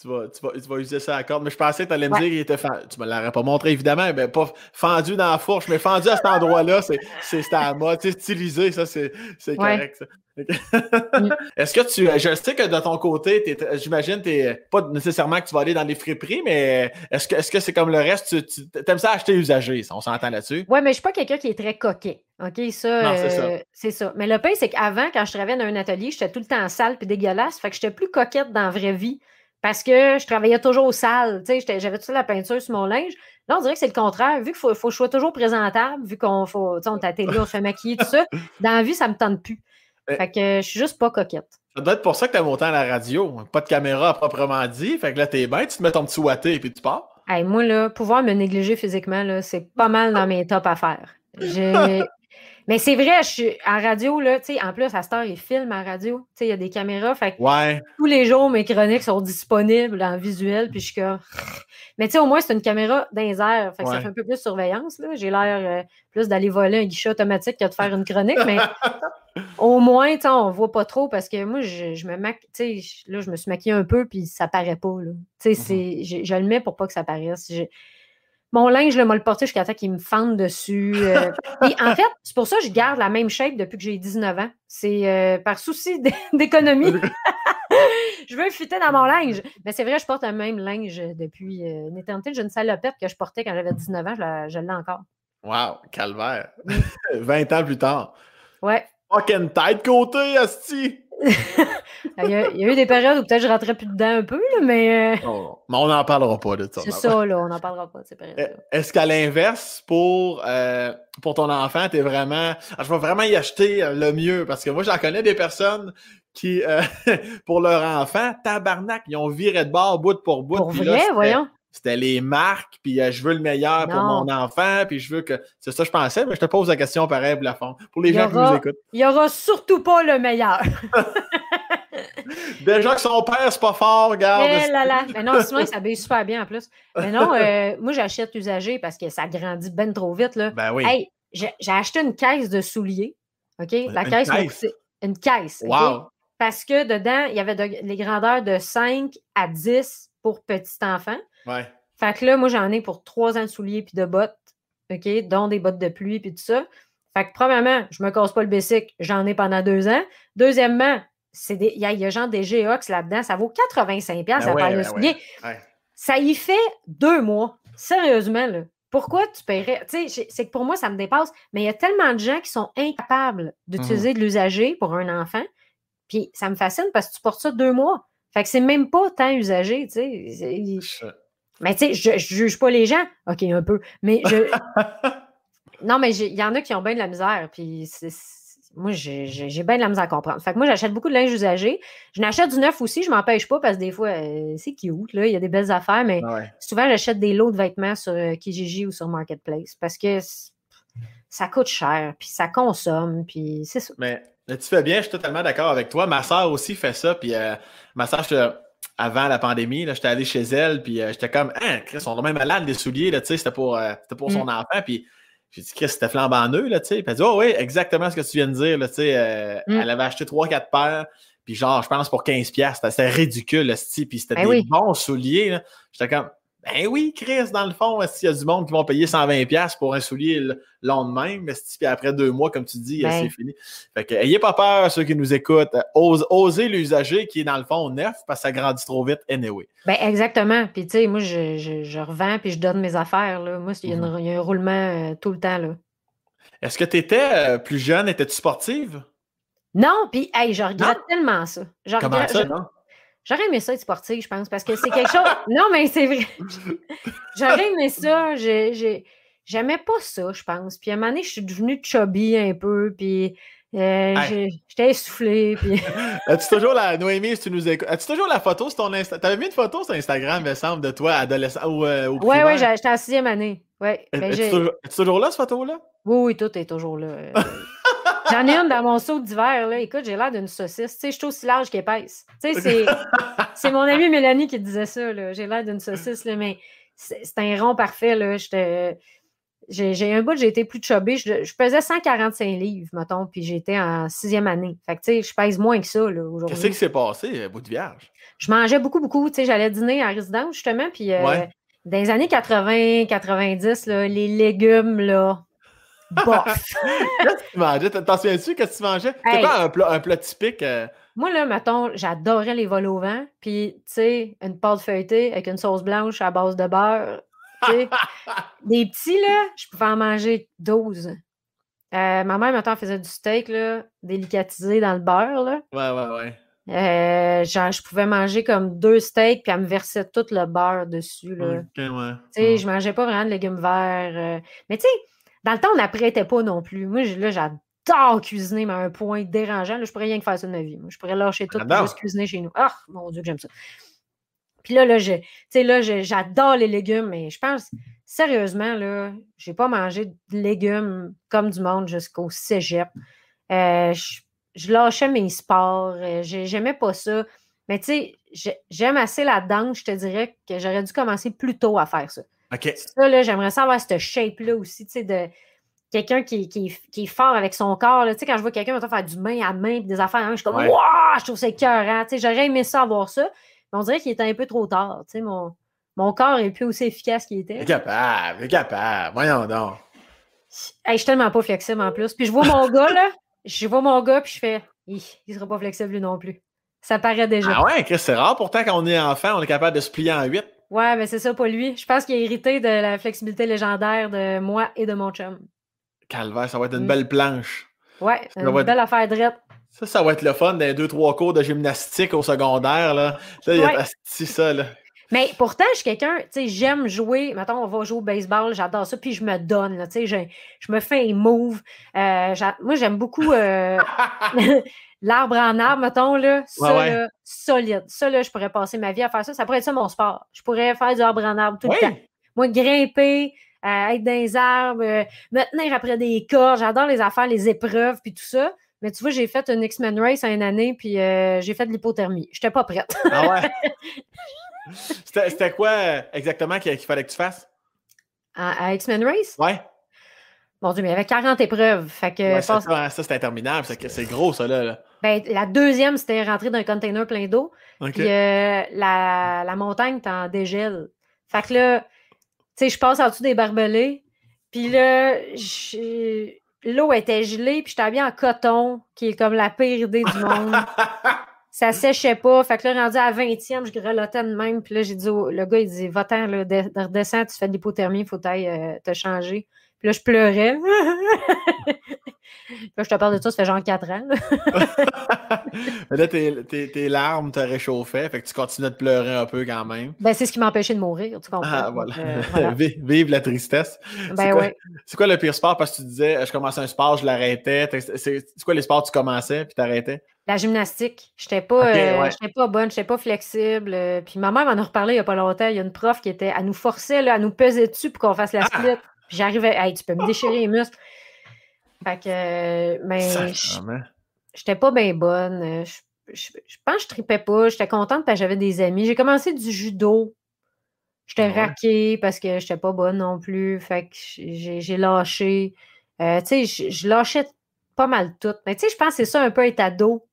tu vas, tu, vas, tu vas, user ça à corde. Mais je pensais que tu allais me dire qu'il était fendu. Tu me l'aurais pas montré, évidemment, mais pas fendu dans la fourche, mais fendu à cet endroit-là, c'est à mode. Tu sais, stylisé, ça, c'est correct. Ça. Est-ce que tu. Je sais que de ton côté, j'imagine, t'es pas nécessairement que tu vas aller dans les friperies, mais est-ce que que c'est comme le reste, tu, aimes ça acheter usagé, on s'entend là-dessus? Oui, mais je suis pas quelqu'un qui est très coquet. OK, ça, euh, c'est ça. Mais le pain, c'est qu'avant, quand je travaillais dans un atelier, j'étais tout le temps sale puis dégueulasse. Fait que j'étais plus coquette dans la vraie vie parce que je travaillais toujours au sale. J'avais toute la peinture sur mon linge? Là, on dirait que c'est le contraire. Vu qu'il faut, faut, que je sois toujours présentable, vu qu'on faut, on t'a télé, on se fait maquiller, tout ça, dans la vie, ça me tente plus. Fait que je suis juste pas coquette. Ça doit être pour ça que t'aimes autant à la radio. Pas de caméra proprement dit. Fait que là, t'es bien, tu te mets ton petit watté et puis tu pars. moi, là, pouvoir me négliger physiquement, c'est pas mal dans mes top à faire. Mais c'est vrai, je suis en radio, là, tu sais, en plus, à cette heure, ils filment en radio. Tu sais, il y a des caméras. Fait ouais. tous les jours, mes chroniques sont disponibles en visuel. Puis je suis comme. Mais tu sais, au moins, c'est une caméra dans les airs. Fait que ça fait un peu plus de surveillance. J'ai l'air euh, plus d'aller voler un guichet automatique que de faire une chronique. Mais au moins, tu sais, on voit pas trop parce que moi, je, me maquille. Tu sais, là, je me suis maquillée un peu, puis ça paraît pas. Tu sais, mm-hmm. je, je, le mets pour pas que ça paraisse. Mon linge, je le porté jusqu'à temps qu'il me fende dessus. Euh. en fait, c'est pour ça que je garde la même shape depuis que j'ai 19 ans. C'est euh, par souci d'économie. je veux fuiter dans mon linge. Mais c'est vrai, je porte le même linge depuis euh, une éternité. J'ai une salopette que je portais quand j'avais 19 ans. Je l'ai encore. Wow, calvaire. 20 ans plus tard. Ouais. Fucking tête côté, Asti. Il, y a, eu des périodes où peut-être je rentrais plus dedans un peu, mais. Euh, mais on n'en parlera pas de ça. C'est ça, là, on n'en parlera pas de ces périodes eh, Est-ce qu'à l'inverse, pour, euh, pour ton enfant, tu es vraiment. Ah, je vais vraiment y acheter euh, le mieux parce que moi, j'en connais des personnes qui, pour leur enfant, tabarnak, ils ont viré de bord bout pour bout. Pour vrai, voyons c'était les marques, puis euh, je veux le meilleur pour mon enfant, puis je veux que. C'est ça que je pensais, mais je te pose la question pareil, fond. pour les gens qui nous écoutent. Il n'y aura surtout pas le meilleur. Déjà que son père, c'est pas fort, regarde. Eh là là. Mais non, sinon, il s'habille super bien en plus. Mais non, euh, moi, j'achète usagé parce que ça grandit bien trop vite. Là. Ben oui. Hey, j'ai acheté une caisse de souliers. OK? La caisse, c'est une caisse. Wow. Parce que dedans, il y avait les grandeurs de 5 à 10 pour petits enfants. Ouais. Fait que là, moi, j'en ai pour trois ans de souliers puis de bottes, OK, dont des bottes de pluie puis tout ça. Fait que, premièrement, je me casse pas le bicycle, j'en ai pendant deux ans. Deuxièmement, il y, a, y a genre des Geox là-dedans, ça vaut 85$, Ben ouais, parle ben de soulier. ouais. Ouais. Ça y fait deux mois. Sérieusement, là. Pourquoi tu paierais? Tu sais, c'est que pour moi, ça me dépasse, mais il y a tellement de gens qui sont incapables d'utiliser de l'usager pour un enfant. Puis ça me fascine parce que tu portes ça deux mois. Fait que c'est même pas tant usagé, tu sais. Mais tu sais, je, je juge pas les gens. OK, un peu. Mais je. non, mais il y en a qui ont bien de la misère. Puis c'est- moi, j'ai bien de la misère à comprendre. Fait que moi, j'achète beaucoup de linge usagé. Je n'achète du neuf aussi, je m'empêche pas parce que des fois, euh, c'est cute, là. Il y a des belles affaires, mais Ouais. souvent, j'achète des lots de vêtements sur euh, Kijiji ou sur Marketplace parce que ça coûte cher, puis ça consomme, puis c'est ça. Mais, tu fais bien, je suis totalement d'accord avec toi. Ma soeur aussi fait ça. Puis euh, ma soeur, j'étais- avant la pandémie, là, j'étais allé chez elle. Puis euh, j'étais comme, hein, Chris, on est même malade des souliers. Là, tu sais, c'était pour, euh, c'était pour son enfant. Puis j'ai dit, Chris, c'était flambant neuf. Là, tu sais. Puis elle dit, oh oui, exactement ce que tu viens de dire. Là, tu sais, euh, Mm. Elle avait acheté 3-4 paires. Puis genre, je pense pour 15$. piastres. C'était ridicule, là. Puis c'était Ben des oui. bons souliers. là. J'étais comme, ben oui, Chris, dans le fond, s'il y a du monde qui vont payer 120$ piastres pour un soulier le même, esti, puis après deux mois, comme tu dis, Ben. c'est fini. Fait que, ayez pas peur, ceux qui nous écoutent. Euh, ose- osez l'usager qui est dans le fond neuf parce que ça grandit trop vite anyway. Ben exactement. Puis tu sais, moi, je, je- je revends puis je donne mes affaires. Là. Moi, il y, a une- il y a un roulement euh, tout le temps. Là. Est-ce que tu étais plus jeune? Étais-tu sportive? Non, puis hey, je regrette tellement ça. Je Comment regrette- ça, je- non? J'aurais aimé ça être sportive, je pense, parce que c'est quelque chose. Non, mais c'est vrai. J'aurais aimé ça. j'ai- j'ai- J'aimais pas ça, je pense. Puis à un moment donné, je suis devenue chubby un peu, puis euh, j'étais essoufflée. Puis... As-tu toujours la. Noémie, si tu nous écoutes. As-tu toujours la photo sur ton Instagram? T'avais mis une photo sur Instagram, me semble, de toi, adolescent ou euh, au primaire? ouais, j'ai- j'étais en sixième année. Ouais. Ben, toujours, toujours là, cette photo-là? Oui, oui, tout est toujours là. J'en ai une dans mon saut d'hiver, là. Écoute, j'ai l'air d'une saucisse. Tu sais, je suis aussi large qu'épaisse. Tu sais, c'est, mon amie Mélanie qui disait ça, là. J'ai l'air d'une saucisse, là, mais c'est, un rond parfait, là. J'ai, un bout, j'ai été plus chubby. Je, je pesais 145 livres, mettons, puis j'étais en sixième année. Fait que, tu sais, je pèse moins que ça, là, aujourd'hui. Qu'est-ce qui s'est passé, euh, bout de vierge? Je mangeais beaucoup, beaucoup. Tu sais, j'allais dîner en résidence, justement, puis euh, Ouais. dans les années 80, 90, là, les légumes, là, bof. Qu'est-ce que tu mangeais? T'en souviens-tu? Qu'est-ce que tu mangeais? C'est Hey. pas un plat, un plat typique? euh, Moi, là, mettons, j'adorais les vols au vent. Puis, tu sais, une pâte feuilletée avec une sauce blanche à base de beurre. tu sais. Des petits, là, je pouvais en manger 12. Euh, ma mère, mettons, elle faisait du steak, là, délicatisé dans le beurre, là. Ouais, ouais, ouais. Euh, genre, je pouvais manger comme deux steaks, puis elle me versait tout le beurre dessus, là. Ok, ouais. Tu sais, je mangeais pas vraiment de légumes verts. euh. Mais tu sais, dans le temps, on n'apprêtait pas non plus. Moi, là, j'adore cuisiner, mais à un point dérangeant. Là, je pourrais rien que faire ça de ma vie. Moi, je pourrais lâcher tout pour juste cuisiner chez nous. Ah, mon Dieu, que j'aime ça. Puis là, là, j'adore les légumes, mais je pense, sérieusement, là, j'ai pas mangé de légumes comme du monde jusqu'au cégep. Euh, je, je lâchais mes sports. euh, j'ai- J'aimais pas ça. Mais tu sais, j'ai- j'aime assez la danse, je te dirais que j'aurais dû commencer plus tôt à faire ça. Ça, là, j'aimerais ça avoir cette shape-là aussi, tu sais, de quelqu'un qui, qui, est- qui est fort avec son corps. là. Tu sais, quand je vois quelqu'un faire du main à main des affaires, hein, je suis comme, Ouais. je trouve ça écœurant. Tu sais, j'aurais aimé ça avoir ça, mais on dirait qu'il était un peu trop tard. Tu sais, mon, mon corps est plus aussi efficace qu'il était. T'es capable, t'es capable. Voyons donc. Hey, je suis tellement pas flexible en plus. Puis je vois mon gars, là, je vois mon gars, puis je fais, Hi, il sera pas flexible lui non plus. Ça paraît déjà. Ah ouais, c'est rare. Pourtant, quand on est enfant, on est capable de se plier en huit. Ouais, mais c'est ça, pas lui. Je pense qu'il est hérité de la flexibilité légendaire de moi et de mon chum. Calvaire, ça va être une Mm. belle planche. Ouais, Ça une va être- belle affaire drette. Ça, ça va être le fun des deux, trois cours de gymnastique au secondaire. Là, là il y a ça. Là. Mais pourtant, je suis quelqu'un, tu sais, j'aime jouer. Mettons, on va jouer au baseball, j'adore ça, puis je me donne, là, tu sais, je, je me fais un move. Euh, moi, j'aime beaucoup euh, l'arbre en arbre, mettons, là, ça, Ouais, ouais. là, solide. Ça, là, je pourrais passer ma vie à faire ça. Ça pourrait être ça mon sport. Je pourrais faire du arbre en arbre tout Oui. le temps. Moi, grimper, euh, être dans les arbres, euh, me tenir après des cordes. J'adore les affaires, les épreuves, puis tout ça. Mais tu vois, j'ai fait une X-Men Race en une année, puis euh, j'ai fait de l'hypothermie. Je n'étais pas prête. Ah ouais? C'était c'était quoi euh, exactement qu'il fallait que tu fasses? à, à X-Men Race? Ouais. Mon Dieu, mais il y avait 40 épreuves. Fait que, Ouais, pense- ça, ça, c'est interminable. C'est c'est gros, ça, là. là. Ben, la deuxième, c'était rentrer dans un container plein d'eau. Puis euh, la, la montagne, t'en dégèle. Fait que là, tu sais, je passe en dessous des barbelés. Puis là, l'eau était gelée, puis j'étais habillée en coton, qui est comme la pire idée du monde. ça séchait pas. Fait que là, rendu à 20e, je grelottais de même. Puis là, j'ai dit, le gars, il dit, va-t'en, redescends, tu fais de l'hypothermie, il faut euh, te changer. Puis là, je pleurais. là, je te parle de ça, ça fait genre 4 ans. Mais là, tes, tes, tes, larmes te réchauffaient, fait que tu continuais de pleurer un peu quand même. Ben, c'est ce qui m'empêchait de mourir, tu comprends? Ah, voilà. Euh, vive la tristesse. Ben ouais. C'est quoi le pire sport? Parce que tu disais, je commençais un sport, je l'arrêtais. C'est quoi les sports que tu commençais puis t'arrêtais? La gymnastique. Je n'étais pas, euh, pas bonne, je n'étais pas flexible. Euh, puis ma mère m'en a reparlé il n'y a pas longtemps. Il y a une prof qui était à nous forcer, là, à nous peser dessus pour qu'on fasse la ah! Puis j'arrivais, hey, tu peux me déchirer les muscles. Fait que, euh, mais j'étais pas bien bonne. Je, pense que je tripais pas. J'étais contente parce que j'avais des amis. J'ai commencé du judo. J'étais ah raquée parce que j'étais pas bonne non plus. Fait que j'ai lâché. tu sais, je lâchais pas mal tout. Mais tu sais, je pense que c'est ça un peu être ado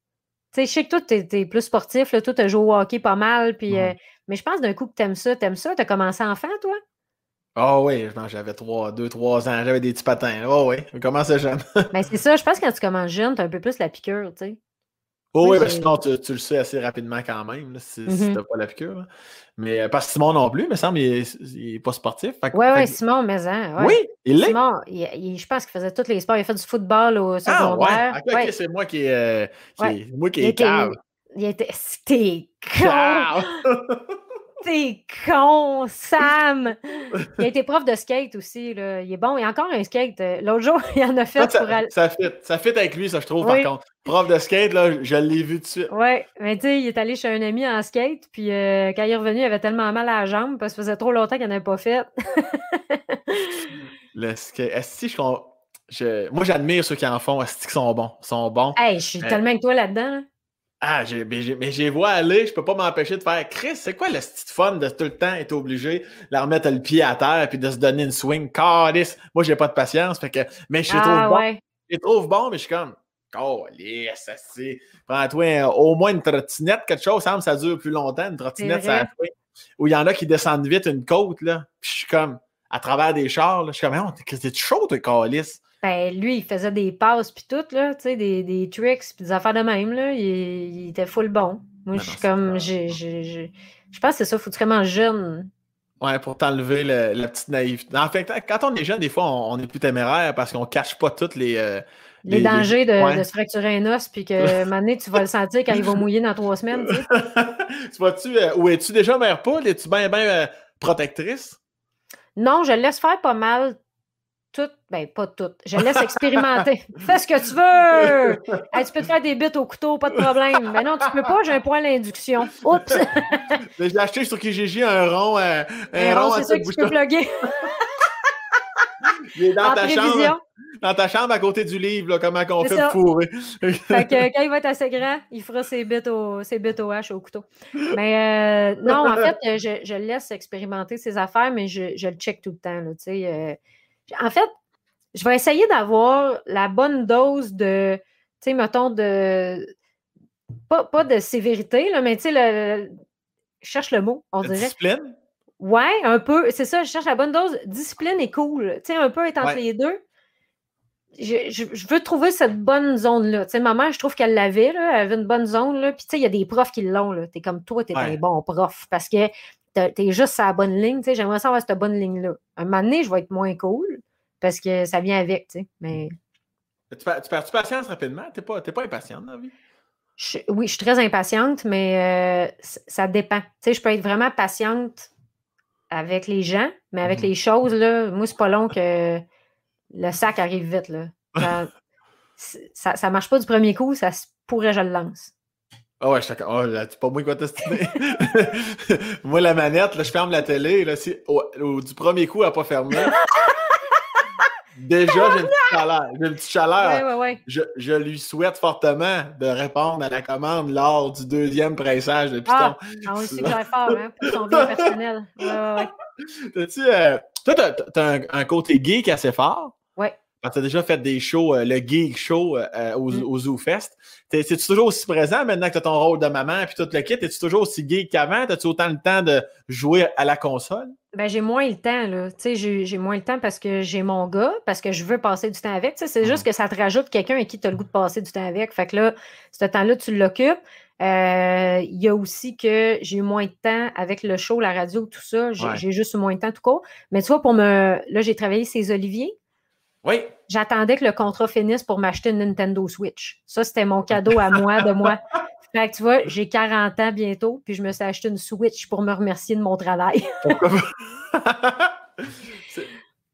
sais, je sais que toi, tu es, plus sportif, là, toi, tu joué au hockey pas mal, puis, euh, mais je pense d'un coup que tu aimes ça. Tu aimes ça? Tu as commencé enfant, toi? Ah oh, oui, j'avais 2-3 ans, j'avais des petits patins. Oh oui, je commençais jeune. ben, c'est ça, je pense que quand tu commences jeune, tu as un peu plus la piqûre, tu sais. Oh oui, parce que tu, le sais assez rapidement quand même, si, tu mm-hmm. n'as pas la piqûre. Mais euh, pas Simon non plus, mais semble il n'est pas sportif. Oui, oui, Simon, mais hein, Oui, il l'est. Simon, je pense qu'il faisait tous les sports. Il a fait du football au secondaire. Ah, ouais. c'est moi qui, euh, qui moi qui est cave. Il était. C'était T'es con, Sam! Il a été prof de skate aussi. Là. Il est bon. Il y a encore un skate. Euh, l'autre jour, il en a fait ça, pour aller. Ça fit, ça fit avec lui, ça, je trouve, par contre. Prof de skate, là, je l'ai vu tout de suite. Oui, mais tu sais, il est allé chez un ami en skate, puis euh, quand il est revenu, il avait tellement mal à la jambe parce que ça faisait trop longtemps qu'il n'en avait pas fait. Le skate. Est-ce que je, Moi, j'admire ceux qui en font. Est-ce qu'ils sont bons? Ils sont bons. Hey, je suis euh, tellement avec toi là-dedans. Là. Ah, mais j'ai vois aller, je peux pas m'empêcher de faire Chris, c'est quoi le style fun de tout le temps être obligé de la remettre le pied à terre puis de se donner une swing? Calice! Moi, j'ai pas de patience, fait que, mais je les trouve ah, bon. Je les trouve bon, mais je suis comme, ça c'est. Prends-toi au moins une trottinette, quelque chose, ça, ça dure plus longtemps, une trottinette, ça Ou il y en a qui descendent vite une côte, là, puis je suis comme, à travers des chars, là, je suis comme, t'es chaud, toi, Calice? Ben, lui, il faisait des passes puis tout, là, tu sais, des, des tricks puis des affaires de même, là. Il, était full bon. Moi, je suis comme, je pense que c'est ça, faut être vraiment jeune. Ouais, pour t'enlever la petite naïveté. En fait, quand on est jeune, des fois, on, est plus téméraire parce qu'on cache pas toutes les. Euh, les, dangers de, se fracturer un os, puis que maintenant, tu vas le sentir quand il va mouiller dans trois semaines. Tu, sais. tu vois-tu, euh, ou es-tu déjà mère poule? Es-tu bien, bien euh, protectrice? Non, je le laisse faire pas mal tout, ben pas tout. Je laisse expérimenter. Fais ce que tu veux! tu peux te faire des bits au couteau, pas de problème. Mais non, tu peux pas, j'ai un point à l'induction. Oups! j'ai acheté sur Kijiji un rond. Euh, un, un rond, c'est ça que tu peux plugger. Il est dans ta chambre. Dans ta chambre à côté du livre, là, comment on fait pour fourrer. fait que quand il va être assez grand, il fera ses bits au, ses bits au hache au couteau. Mais euh, non, en fait, je, je, laisse expérimenter ses affaires, mais je, je le check tout le temps. Là, euh, en fait, je vais essayer d'avoir la bonne dose de, tu sais, mettons, de. Pas, de sévérité, là, mais tu sais, le, je cherche le mot, on dirait. Discipline? Ouais, un peu. C'est ça, je cherche la bonne dose. Discipline et cool. Tu sais, un peu être entre les deux. Je, veux trouver cette bonne zone-là. Tu sais, ma mère, je trouve qu'elle l'avait, là. Elle avait une bonne zone, là. Puis, tu sais, il y a des profs qui l'ont, là. T'es comme toi, t'es es un bon prof. Parce que tu es juste sur la bonne ligne. J'aimerais savoir cette bonne ligne-là. Un moment donné, je vais être moins cool parce que ça vient avec. Mais... Tu, perds, tu patience rapidement? Tu n'es pas, pas impatiente dans la vie? oui, je suis très impatiente, mais euh, ça dépend. je peux être vraiment patiente avec les gens, mais avec mm-hmm. les choses, là, moi, c'est pas long que le sac arrive vite. Là. Ça, ça, marche pas du premier coup, ça pourrait, je le lance. Ah ouais, je suis Oh, là, c'est pas moi qui va tester. moi, la manette, là, je ferme la télé. Là, si, du premier coup, elle n'a pas fermé. Déjà, j'ai une petite chaleur. J'ai une petite chaleur. Ouais, ouais, je, je, lui souhaite fortement de répondre à la commande lors du deuxième pressage de Python. Ah, ah oui, c'est que fort, hein, pour son bien personnel. Ouais, ouais, tu euh, toi, t'as, as un, un, côté geek assez fort? Quand tu as déjà fait des shows, euh, le Geek Show euh, au, Mm. au Zoo Fest, es-tu toujours aussi présent maintenant que tu as ton rôle de maman puis tout le kit? Es-tu toujours aussi geek qu'avant? As-tu autant le temps de jouer à la console? Ben, j'ai moins le temps, là. J'ai moins le temps parce que j'ai mon gars, parce que je veux passer du temps avec. C'est juste que ça te rajoute quelqu'un avec qui tu as le goût de passer du temps avec. Fait que là, ce temps-là, tu l'occupes. Euh, Il y a aussi que j'ai eu moins de temps avec le show, la radio, tout ça. J'ai Ouais. juste eu moins de temps tout court. Mais tu vois, pour me. Là, j'ai travaillé ces Oliviers. Oui. J'attendais que le contrat finisse pour m'acheter une Nintendo Switch. Ça, c'était mon cadeau à moi, de moi. Fait que tu vois, j'ai 40 ans bientôt, puis je me suis acheté une Switch pour me remercier de mon travail.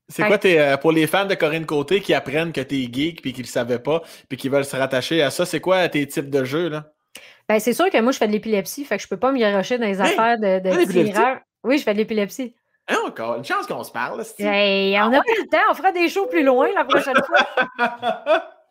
C'est- quoi tes, euh, pour les fans de Corinne Côté qui apprennent que tu es geek puis qui ne le savaient pas puis qui veulent se rattacher à ça, c'est quoi tes types de jeux là? Ben, c'est sûr que moi, je fais de l'épilepsie, fait que je peux pas me garocher dans les Hey, affaires de, de. Oui, je fais de l'épilepsie. Hein, encore, une chance qu'on se parle. Hey, on n'a pas le temps, on fera des shows plus loin la prochaine fois.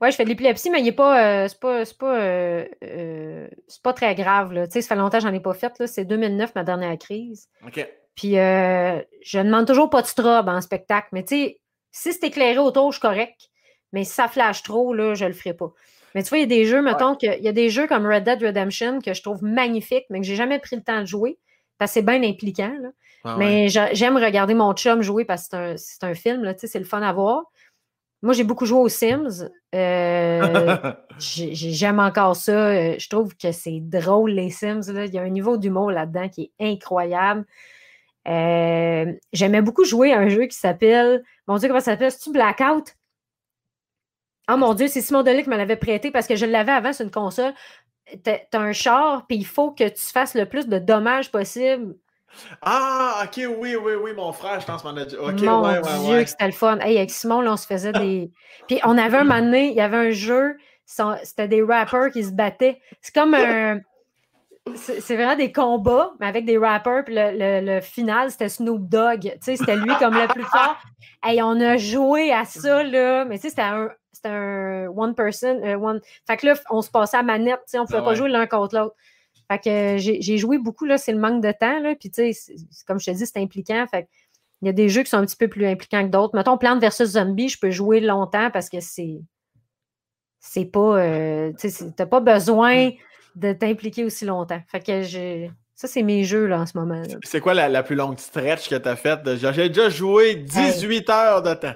Ouais, je fais de l'épilepsie, mais il est pas, euh, c'est pas, c'est pas, euh, euh, c'est pas très grave. Là. Ça fait longtemps que j'en ai pas fait. là. C'est 2009, ma dernière crise. OK. Puis euh, je demande toujours pas de strobe en spectacle. Mais tu sais, si c'est éclairé autour, je suis correct. Mais si ça flash trop, là, je le ferai pas. Mais tu vois, il y a des jeux, mettons, que, il y a des jeux comme Red Dead Redemption que je trouve magnifiques, mais que j'ai jamais pris le temps de jouer. Parce que c'est bien impliquant. là. Ah ouais. Mais j'a- j'aime regarder mon chum jouer parce que c'est un, film, c'est le fun à voir. Moi, j'ai beaucoup joué aux Sims. Euh, j'ai- j'ai- J'aime encore ça. Euh, Je trouve que c'est drôle, les Sims. là. Il y a un niveau d'humour là-dedans qui est incroyable. Euh, J'aimais beaucoup jouer à un jeu qui s'appelle. Mon Dieu, comment ça s'appelle? C'est-tu Blackout? Oh mon Dieu, c'est Simon Delay qui me l'avait prêté parce que je l'avais avant sur une console. T'as un char, puis il faut que tu fasses le plus de dommages possible. ah, ok, oui, oui, oui, mon frère, je pense qu'on a dit. Ok, Mon ouais, ouais, Dieu, ouais. que c'était le fun. Hey, avec Simon, là, on se faisait des. Puis on avait un moment donné, il y avait un jeu, c'était des rappers qui se battaient. C'est comme un. C'est vraiment des combats, mais avec des rappers. Puis le, le- le final, c'était Snoop Dogg. Tu sais, c'était lui comme le plus fort. Hey, on a joué à ça, là. Mais tu sais, c'était un, c'était un one person. euh, one... Fait que là, on se passait à manette. On pouvait Ah pas jouer l'un contre l'autre. Fait que euh, j'ai joué beaucoup, là. C'est le manque de temps, là. Puis tu sais, comme je te dis, c'est impliquant. Fait il y a des jeux qui sont un petit peu plus impliquants que d'autres. Mettons Plante versus Zombie, je peux jouer longtemps parce que c'est. C'est pas. euh, tu sais, t'as pas besoin de t'impliquer aussi longtemps. Fait que j'ai. Ça, c'est mes jeux là, en ce moment. C'est quoi la, la plus longue stretch que tu as faite? J'ai déjà joué 18 heures de temps.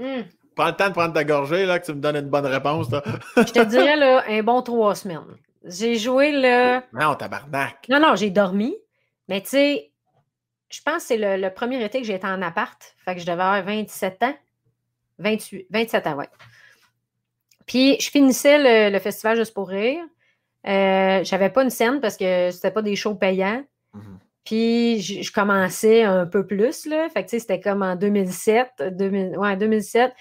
Hum, Prends le temps de prendre ta gorgée, là, que tu me donnes une bonne réponse. Là. je te dirais là, un bon trois semaines. J'ai joué là. Non, tabarnak. Non, non, j'ai dormi. Mais tu sais, je pense que c'est le, le premier été que j'ai été en appart. Fait que je devais avoir 27 ans. 28, 27 ans, ouais. Puis je finissais le, le festival juste pour rire. Euh, J'avais pas une scène parce que c'était pas des shows payants. Mhm. Puis je, je commençais un peu plus, là. Fait que tu sais, c'était comme en 2007. 2000, ouais, 2007.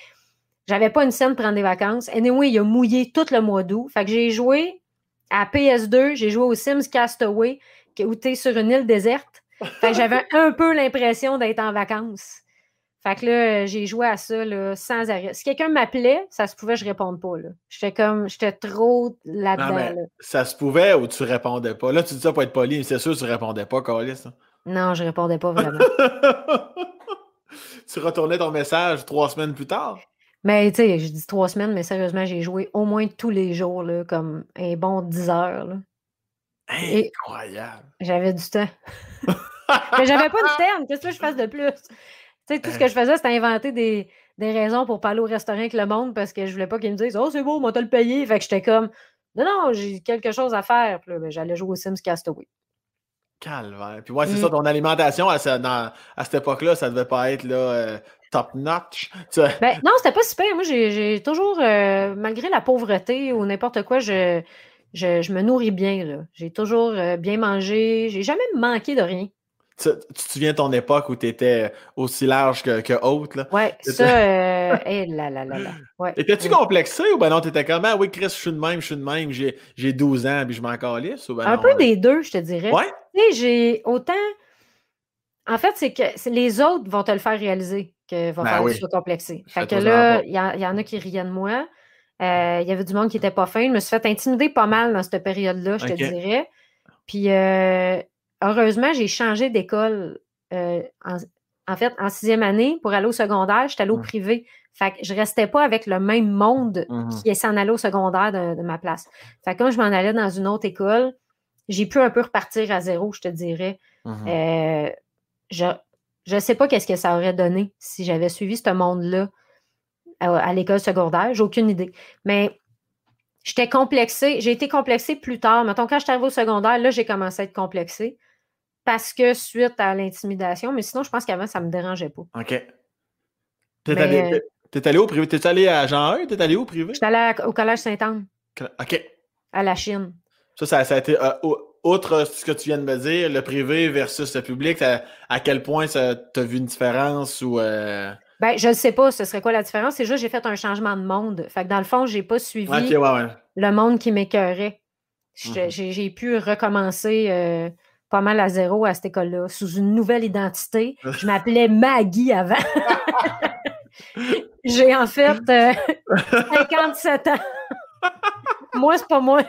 J'avais pas une scène pour prendre des vacances. Anyway, il a mouillé tout le mois d'août. Fait que j'ai joué à PS2, j'ai joué au Sims Castaway, où tu es sur une île déserte. Fait que j'avais un peu l'impression d'être en vacances. Fait que là, j'ai joué à ça là, sans arrêt. Si quelqu'un m'appelait, ça se pouvait, je réponde pas. J'étais comme, j'étais trop là-dedans. Là. ça se pouvait ou tu répondais pas? Là, tu dis ça pour être poli, mais c'est sûr que tu répondais pas, Calis. hein. Non, je répondais pas vraiment. tu retournais ton message trois semaines plus tard? Mais tu sais, j'ai dit trois semaines, mais sérieusement, j'ai joué au moins tous les jours, là, comme un bon 10 heures. là. Incroyable. J'avais du temps. mais j'avais pas de terme. Qu'est-ce que je fasse de plus? Tu sais, tout ce que je faisais, c'était inventer des, des raisons pour pas aller au restaurant avec le monde parce que je voulais pas qu'ils me disent Oh, c'est beau, moi, t'as le payé. Fait que j'étais comme Non, non, j'ai quelque chose à faire. Puis là, ben, j'allais jouer au Sims Castaway. Calvaire. Puis ouais, c'est Mm. ça, ton alimentation à, ce- dans- à cette époque-là, ça devait pas être là, euh, top notch. Ben, non, c'était pas super. Moi, j'ai toujours, euh, malgré la pauvreté ou n'importe quoi, je, je, je me nourris bien. là. J'ai toujours euh, bien mangé. J'ai jamais manqué de rien. Tu, tu te souviens de ton époque où tu étais aussi large que, que haute, là? Ouais, ça, euh, eh là là là là. Ouais. Étais-tu Ouais. complexé ou ben non, t'étais comme, ah oui, Chris, je suis de même, je suis de même, j'ai j'ai 12 ans, puis je m'en calisse ou ben Un non, peu euh, des deux, je te dirais. Ouais? Tu sais, j'ai autant. En fait, c'est que les autres vont te le faire réaliser que va Ben falloir que oui. tu sois complexé. Fait que là, il y, y en a qui riaient de moi. Euh, Il y avait du monde qui n'était pas fin. Je me suis fait intimider pas mal dans cette période-là, je te dirais. Puis, euh, heureusement, j'ai changé d'école. euh, en, en fait, en sixième année, pour aller au secondaire, j'étais allée au Hmm. privé. Fait que je restais pas avec le même monde Mhm. qui s'en allait au secondaire de, de ma place. Fait que quand je m'en allais dans une autre école, j'ai pu un peu repartir à zéro, je te dirais. Mhm. Euh, je ne sais pas qu'est-ce que ça aurait donné si j'avais suivi ce monde-là à, à l'école secondaire. J'ai aucune idée. Mais j'étais complexée. J'ai été complexée plus tard. Mettons, quand je suis arrivée au secondaire, là, j'ai commencé à être complexée parce que suite à l'intimidation. Mais sinon, je pense qu'avant, ça ne me dérangeait pas. OK. T'es Mais, allé, euh, t'es- allé au privé? T'es allé à Jean 1? T'es allé au privé? J'étais allée à- au collège Sainte-Anne, OK. à la Chine. Ça, ça, ça a été, euh, outre ce que tu viens de me dire, le privé versus le public, ça- à quel point ça t'as vu une différence ou. euh, Ben, je ne sais pas ce serait quoi la différence? C'est juste que j'ai fait un changement de monde. Fait que dans le fond, je n'ai pas suivi Ok, ouais, ouais. le monde qui m'écœurait. Mhm. J'ai j'ai pu recommencer euh, pas mal à zéro à cette école-là, sous une nouvelle identité. Je m'appelais Maggie avant. J'ai en fait euh, 57 ans. moi, c'est pas moi.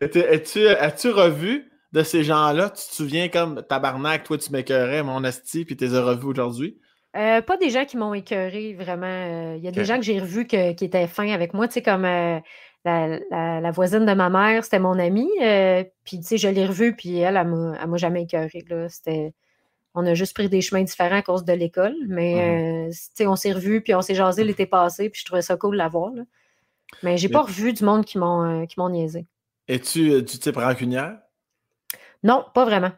As-tu revu de ces gens-là? Tu te souviens comme tabarnak, toi tu m'écœurais, mon asti, puis tu les as revus aujourd'hui? Euh, pas des gens qui m'ont écœuré, vraiment. Euh, Il y a des gens que j'ai revus que- qui étaient fins avec moi, tu sais, comme euh, la, la- la voisine de ma mère, c'était mon amie. euh, puis, tu sais, je l'ai revue, puis elle, elle m'a elle m'a jamais écœuré. Là. C'était... On a juste pris des chemins différents à cause de l'école, mais euh, tu sais, on s'est revus, puis on s'est jasé l'été passé, puis je trouvais ça cool de la voir. là. Mais j'ai Mais- pas revu du monde qui m'ont euh, qui m'ont niaisé. Es-tu du type rancunière? Non, pas vraiment.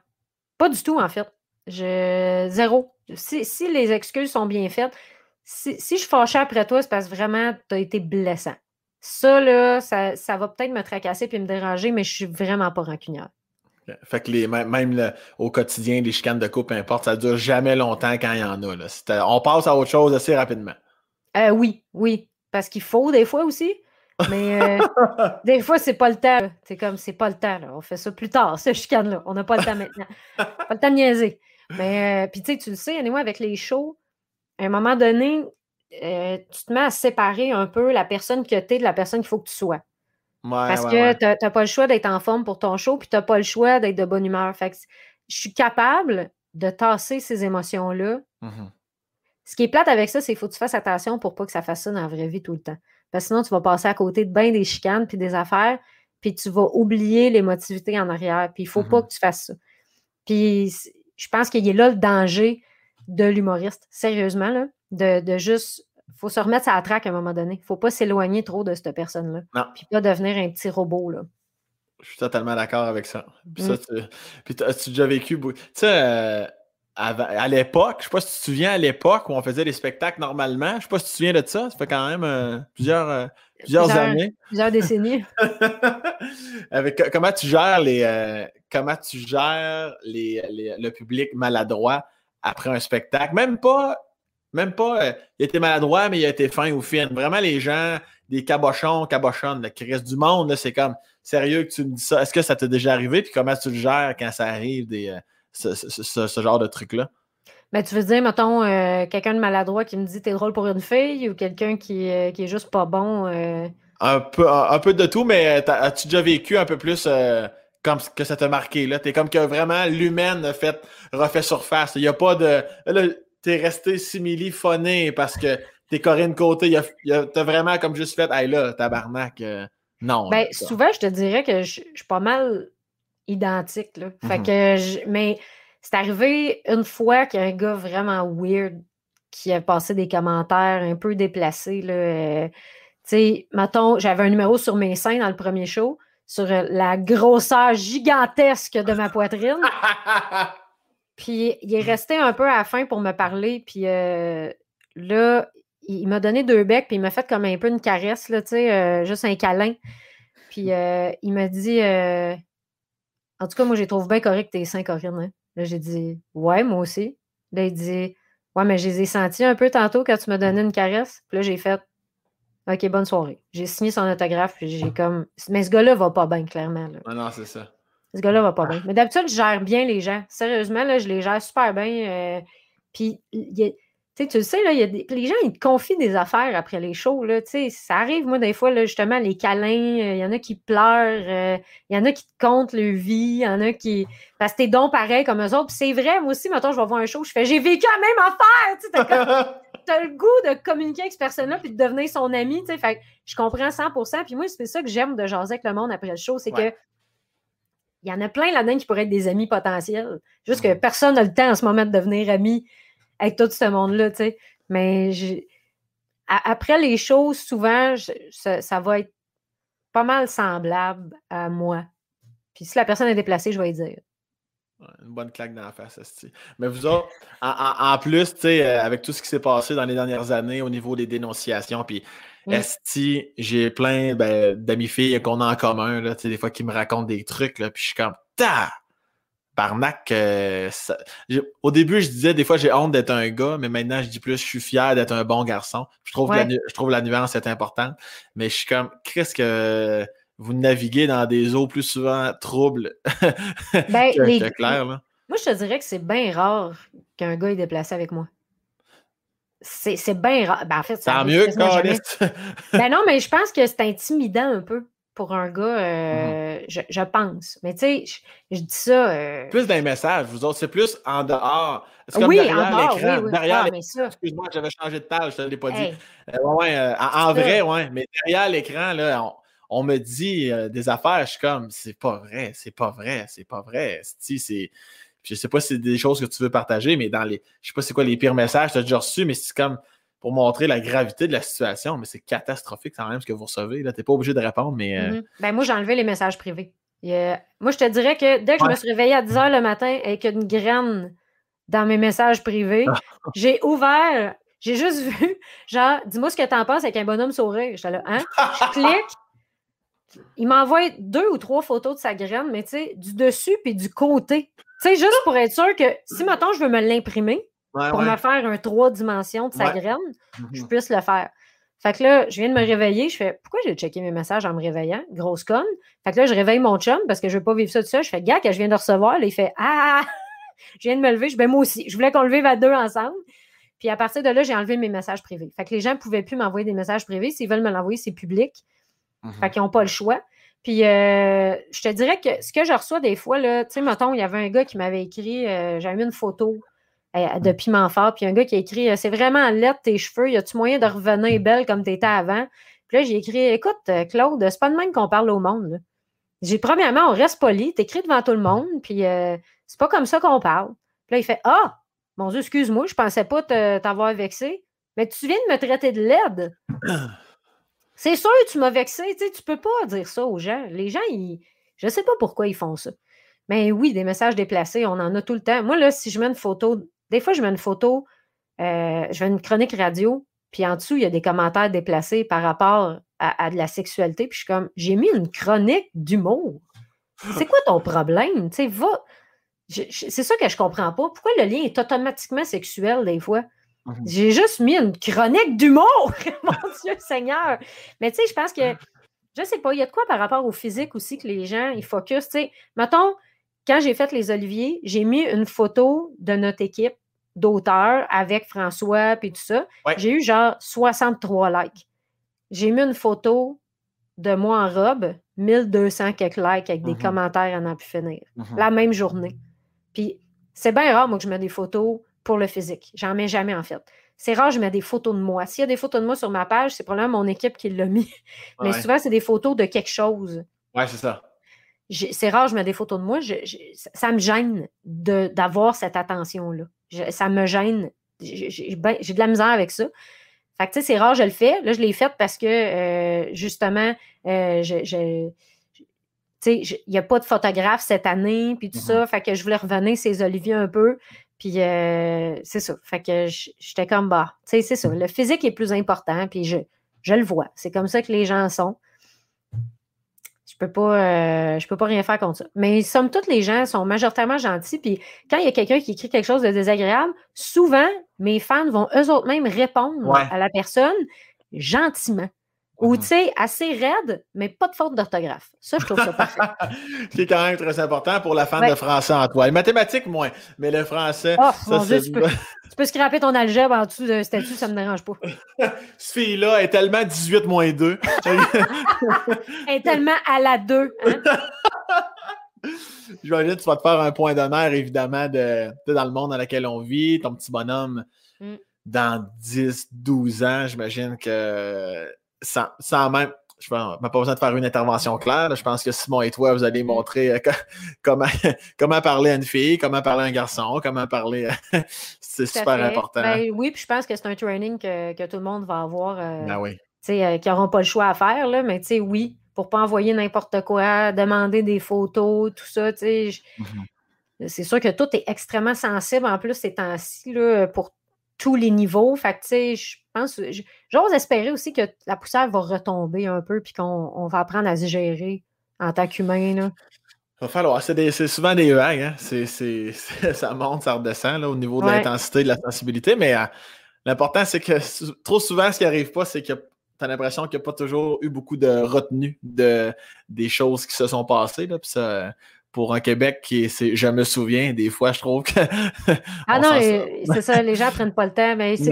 Pas du tout, en fait. Je... Zéro. Si, si les excuses sont bien faites, si, si je fâchée après toi, c'est parce que vraiment, tu as été blessant. Ça, là, ça, ça va peut-être me tracasser puis me déranger, mais je suis vraiment pas rancunière. Fait que les, même le- au quotidien, les chicanes de couple, peu importe, ça dure jamais longtemps quand il y en a. Là. On passe à autre chose assez rapidement. Euh, oui, oui. Parce qu'il faut des fois aussi. Mais euh, des fois, c'est pas le temps. C'est comme, c'est pas le temps. là. On fait ça plus tard, ce chicane-là. On n'a pas le temps maintenant. pas le temps de niaiser. Mais, euh, puis tu sais, tu le sais, anyway, avec les shows, à un moment donné, euh, tu te mets à séparer un peu la personne que tu es de la personne qu'il faut que tu sois. Ouais, Parce ouais, que ouais. tu n'as pas le choix d'être en forme pour ton show, puis tu n'as pas le choix d'être de bonne humeur. Fait que je suis capable de tasser ces émotions-là. Mhm. Ce qui est plate avec ça, c'est qu'il faut que tu fasses attention pour pas que ça fasse ça dans la vraie vie tout le temps. Parce que sinon, tu vas passer à côté de bien des chicanes puis des affaires, puis tu vas oublier l'émotivité en arrière. Puis il faut pas Mhm. que tu fasses ça. Puis je pense qu'il est là le danger de l'humoriste. Sérieusement, là, de, de juste. Faut se remettre à la traque à un moment donné. faut pas s'éloigner trop de cette personne-là. Non. Puis pas devenir un petit robot. Là. Je suis totalement d'accord avec ça. Puis Mm. ça, tu puis as-tu déjà vécu. Tu sais, euh, à l'époque, je sais pas si tu te souviens à l'époque où on faisait des spectacles normalement. Je sais pas si tu te souviens de ça. Ça fait quand même euh, plusieurs, euh, plusieurs Plusieurs- années. Plusieurs décennies. Avec, comment tu gères les comment tu gères les, les- le public maladroit après un spectacle? Même pas, même pas euh, il a été maladroit, mais il a été fin ou fine. Vraiment, les gens, des cabochons, cabochonnes, le qui reste du monde, c'est comme sérieux que tu me dis ça? Est-ce que ça t'est déjà arrivé? Puis comment tu le gères quand ça arrive, des, euh, ce, ce- ce- ce genre de truc-là? Mais tu veux dire, mettons, euh, quelqu'un de maladroit qui me dit t'es drôle pour une fille ou quelqu'un qui, qui est juste pas bon. Un peu, un, un peu de tout, mais as-tu déjà vécu un peu plus comme que ça t'a marqué? là? T'es comme que vraiment l'humaine fait, refait surface. Il n'y a pas de. Là, t'es resté simili-phoné parce que t'es Corinne Côté. Il y a- il y a- T'as vraiment comme juste fait, hey là, tabarnak. euh, non. Ben, souvent, je te dirais que je, je suis pas mal identique. Là. Fait Mhm. que je- mais c'est arrivé une fois qu'il y a un gars vraiment weird qui a passé des commentaires un peu déplacés. Là, euh, tu sais, mettons, j'avais un numéro sur mes seins dans le premier show, sur euh, la grosseur gigantesque de ma poitrine. Puis il est resté un peu à la fin pour me parler. Puis euh, là, il, m'a donné deux becs, puis il m'a fait comme un peu une caresse, là, tu sais, euh, juste un câlin. Puis euh, il m'a dit En tout cas, moi, j'ai trouvé bien correct tes seins, Corinne. hein. Là, j'ai dit Ouais, moi aussi. Là, il dit Ouais, mais je les ai sentis un peu tantôt quand tu m'as donné une caresse. Puis là, j'ai fait OK, bonne soirée. J'ai signé son autographe, puis j'ai comme. Mais ce gars-là va pas bien, clairement. Là. non, non, c'est ça. Ce gars-là va pas bien. Mais d'habitude, je gère bien les gens. Sérieusement, là, je les gère super bien. euh, puis, tu le sais, là, y a des- les gens, ils te confient des affaires après les shows. Là, ça arrive, moi, des fois, là, justement, les câlins, euh, il y en a qui pleurent, euh, il y en a qui te comptent leur vie, il y en a qui. Parce que t'es donc pareil comme eux autres. Puis c'est vrai, moi aussi, maintenant, je vais voir un show, je fais J'ai vécu la même affaire. Tu t'as le goût de communiquer avec cette personne-là puis de devenir son ami. Fait je comprends 100% Puis moi, c'est ça que j'aime de jaser avec le monde après le show, c'est Ouais. que il y en a plein là-dedans qui pourraient être des amis potentiels. Juste que personne n'a le temps en ce moment de devenir ami avec tout ce monde-là, tu sais. Mais après les choses, souvent, je- ça, ça va être pas mal semblable à moi. Puis si la personne est déplacée, je vais lui dire. Ouais, Une bonne claque dans la face. Mais vous autres, en, en- en plus, tu sais, euh, avec tout ce qui s'est passé dans les dernières années au niveau des dénonciations, puis Esti, j'ai plein ben, d'amis filles qu'on a en commun, là, des fois qui me racontent des trucs, là, puis je suis comme, ta! Barnac, euh, ça- au début, je disais des fois j'ai honte d'être un gars, mais maintenant je dis plus je suis fier d'être un bon garçon. Je trouve, que la, je trouve la nuance est importante, mais je suis comme, qu'est-ce que vous naviguez dans des eaux plus souvent troubles Ben, que, les- que? Moi, je te dirais que c'est bien rare qu'un gars est déplacé avec moi. C'est c'est bien rare. Ben, en fait, ça Tant mieux. Carlis. Ben non, mais je pense que c'est intimidant un peu pour un gars, euh, Mm-hmm. je, je pense. Mais tu sais, je, je dis ça. euh, plus d'un message, vous autres, c'est plus en dehors. C'est comme oui, en derrière dehors, l'écran. oui, oui. Derrière Ah. Excuse-moi, j'avais changé de page, je ne l'ai pas dit. Euh, ouais, euh, en, en vrai, ouais. Mais derrière l'écran, là, on, on me dit euh, des affaires, je suis comme, c'est pas vrai, c'est pas vrai, c'est pas vrai. C'est. Je sais pas si c'est des choses que tu veux partager, mais dans les. Je sais pas c'est quoi les pires messages que tu as déjà reçus, mais c'est comme pour montrer la gravité de la situation, mais c'est catastrophique quand même ce que vous recevez. Tu n'es pas obligé de répondre, mais. euh, mhm. Ben moi, j'ai enlevé les messages privés. Moi, je te dirais que dès que je me suis réveillée à 10 h le matin avec une graine dans mes messages privés, j'ai ouvert, j'ai juste vu, genre, dis-moi ce que t'en penses avec un bonhomme sourire. J'étais là, hein? Je clique. Il m'envoie deux ou trois photos de sa graine, mais tu sais, du dessus puis du côté. Tu sais, juste pour être sûr que si, mettons, je veux me l'imprimer ouais, pour ouais. me faire un trois dimensions de sa Ouais. graine, Mhm. je puisse le faire. Fait que là, je viens de me réveiller, je fais pourquoi j'ai checké mes messages en me réveillant? Grosse conne. Fait que là, je réveille mon chum parce que je veux pas vivre ça tout seul. Je fais gars que je viens de recevoir, là, il fait Ah! Je viens de me lever, je ben moi aussi. Je voulais qu'on le vive à deux ensemble. Puis à partir de là, j'ai enlevé mes messages privés. Fait que les gens ne pouvaient plus m'envoyer des messages privés. S'ils veulent me l'envoyer, c'est public. Mhm. Fait qu'ils n'ont pas le choix. Puis euh, je te dirais que ce que je reçois des fois, là, tu sais, mettons, il y avait un gars qui m'avait écrit, euh, j'avais mis une photo euh, de piment fort, puis un gars qui a écrit euh, C'est vraiment laid tes cheveux, y a-tu moyen de revenir belle comme tu étais avant? Puis là, j'ai écrit Écoute, Claude, c'est pas de même qu'on parle au monde. J'ai premièrement, on reste poli, t'écris devant tout le monde, puis c'est pas comme ça qu'on parle. Puis là, il fait Ah, mon Dieu, excuse-moi, je pensais pas t'avoir vexé. Mais tu viens de me traiter de laide. C'est sûr, tu m'as vexé. Tu tu peux pas dire ça aux gens. Les gens, ils... je sais pas pourquoi ils font ça. Mais oui, des messages déplacés, on en a tout le temps. Moi, là, si je mets une photo, des fois, je mets une photo, euh, je fais une chronique radio, puis en dessous, il y a des commentaires déplacés par rapport à, de la sexualité. Puis je suis comme, j'ai mis une chronique d'humour. C'est quoi ton problème? Tu C'est ça que je comprends pas. Pourquoi le lien est automatiquement sexuel des fois? Mhm. J'ai juste mis une chronique d'humour, mon Dieu Seigneur. Mais tu sais, je pense que, je sais pas, il y a de quoi par rapport au physique aussi que les gens, ils focus. Tu sais, mettons, quand j'ai fait les Oliviers, j'ai mis une photo de notre équipe d'auteurs avec François puis tout ça. Ouais. J'ai eu genre 63 likes. J'ai mis une photo de moi en robe, 1200 quelques likes avec des Mhm. commentaires à n'en plus finir Mhm. la même journée. Puis c'est bien rare, moi, que je mets des photos pour le physique. J'en mets jamais, en fait. C'est rare, je mets des photos de moi. S'il y a des photos de moi sur ma page, c'est probablement mon équipe qui l'a mis. Mais Ouais. souvent, c'est des photos de quelque chose. Ouais, c'est ça. C'est rare, je mets des photos de moi. Je- je- ça- me gêne de- d'avoir cette attention-là. Ça me gêne. J'ai ben- de la misère avec ça. Fait que, tu sais, c'est rare, je le fais. Là, je l'ai fait parce que, euh, justement, euh, je, je- il n'y a pas de photographe cette année, puis tout Mhm. ça. Fait que je voulais revenir ces Olivier un peu. Puis, euh, c'est ça. Fait que j'étais comme, bah, tu sais, c'est ça. Le physique est plus important, puis je, je le vois. C'est comme ça que les gens sont. Je peux pas, euh, je peux pas rien faire contre ça. Mais somme toute, les gens sont majoritairement gentils. Puis quand il y a quelqu'un qui écrit quelque chose de désagréable, souvent, mes fans vont eux autres même répondre Ouais. à la personne gentiment. Ou, Mhm. tu sais, assez raide, mais pas de faute d'orthographe. Ça, je trouve ça parfait. Ce qui est quand même très important pour la fan Ouais. de français en toi. Les mathématiques, moins, mais le français, Oh, ça, mon Dieu, c'est- tu peux, tu peux scraper ton algèbre en dessous de statut, ça me dérange pas. Ce fille-là est tellement 18 moins 2. Elle est tellement à la deux. hein. J'imagine que tu vas te faire un point d'honneur, évidemment, de, de dans le monde dans lequel on vit, ton petit bonhomme Mm. dans 10, 12 ans, j'imagine que sans, sans même je n'ai pas besoin de faire une intervention claire. Je pense que Simon et toi, vous allez montrer euh, comment, comment parler à une fille, comment parler à un garçon, comment parler. à- c'est super fait. important. Ben oui, puis je pense que c'est un training que, que tout le monde va avoir, euh, Ben oui. euh, qui n'auront pas le choix à faire, là, mais oui, pour pas envoyer n'importe quoi, demander des photos, tout ça, Mhm. C'est sûr que tout est extrêmement sensible en plus ces temps-ci, pour tous les niveaux. Fait que, tu sais, je pense, j'ose espérer aussi que la poussière va retomber un peu, puis qu'on on va apprendre à se gérer en tant qu'humain, là. Va falloir. C'est, souvent des vagues. Hein? C'est, ça monte, ça redescend là, au niveau de Ouais. l'intensité, de la sensibilité. Mais euh, l'important, c'est que trop souvent, ce qui n'arrive pas, c'est que tu as l'impression qu'il n'y a pas toujours eu beaucoup de retenue de, des choses qui se sont passées. Là. Puis ça, pour un Québec qui c'est- je me souviens, des fois, je trouve que. Ah on non, c'est ça, les gens prennent pas le temps, mais je,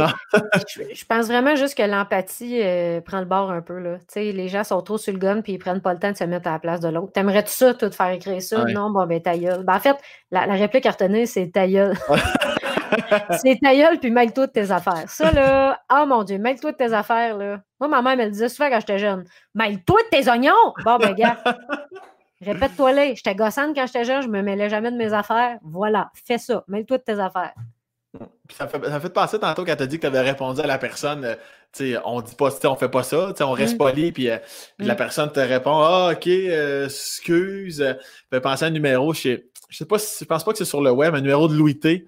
je pense vraiment juste que l'empathie euh, prend le bord un peu. Là. Les gens sont trop sur le gun puis ils prennent pas le temps de se mettre à la place de l'autre. T'aimerais-tu ça, toi, de faire écrire ça? Ouais. Non, bon, ben ta gueule. Ben, en fait, la, la réplique à retenir, c'est ta gueule. c'est ta gueule, puis mêle-toi de tes affaires. Ça, là, oh mon Dieu, mêle-toi de tes affaires, là. Moi, ma mère me le disait souvent quand j'étais jeune. Mêle-toi de tes oignons! Bon, ben, gars, répète-toi là. J'étais gossante quand j'étais jeune, je me mêlais jamais de mes affaires. Voilà, fais ça. Mêle-toi de tes affaires. Puis ça me fait, ça me fait penser tantôt quand tu as dit que tu avais répondu à la personne, euh, tu sais, on dit pas, on fait pas ça, tu sais, on reste Mm. poli, puis, euh, puis la Mm. personne te répond, ah, ok, euh, excuse, euh, fait penser à un numéro, je sais, je sais pas si, je pense pas que c'est sur le web, un numéro de Louis T,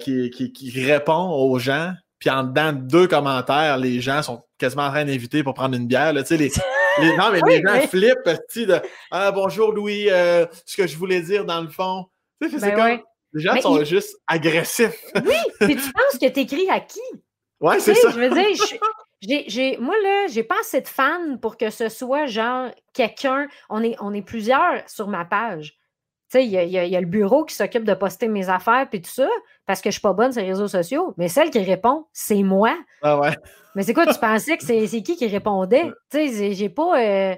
qui, qui, qui répond aux gens, puis en dedans de deux commentaires, les gens sont quasiment en train d'inviter pour prendre une bière, là, les, les- non, mais Oui, les gens oui. flippent, tu sais, de, ah, bonjour Louis, euh, ce que je voulais dire dans le fond, tu sais, c'est Ben comme, ouais. les gens Mais sont il- juste agressifs. Puis tu penses que t'écris à qui? Tu c'est ça. je veux dire, je- j'ai- moi, là, j'ai pas assez de fans pour que ce soit genre quelqu'un. On est, on est plusieurs sur ma page. Tu sais, il y a, y y le bureau qui s'occupe de poster mes affaires puis tout ça, parce que je suis pas bonne sur les réseaux sociaux. Mais celle qui répond, c'est moi. Ah ouais. Mais c'est quoi, tu pensais que c'est, qui qui répondait? Tu sais, j'ai- j'ai pas. euh,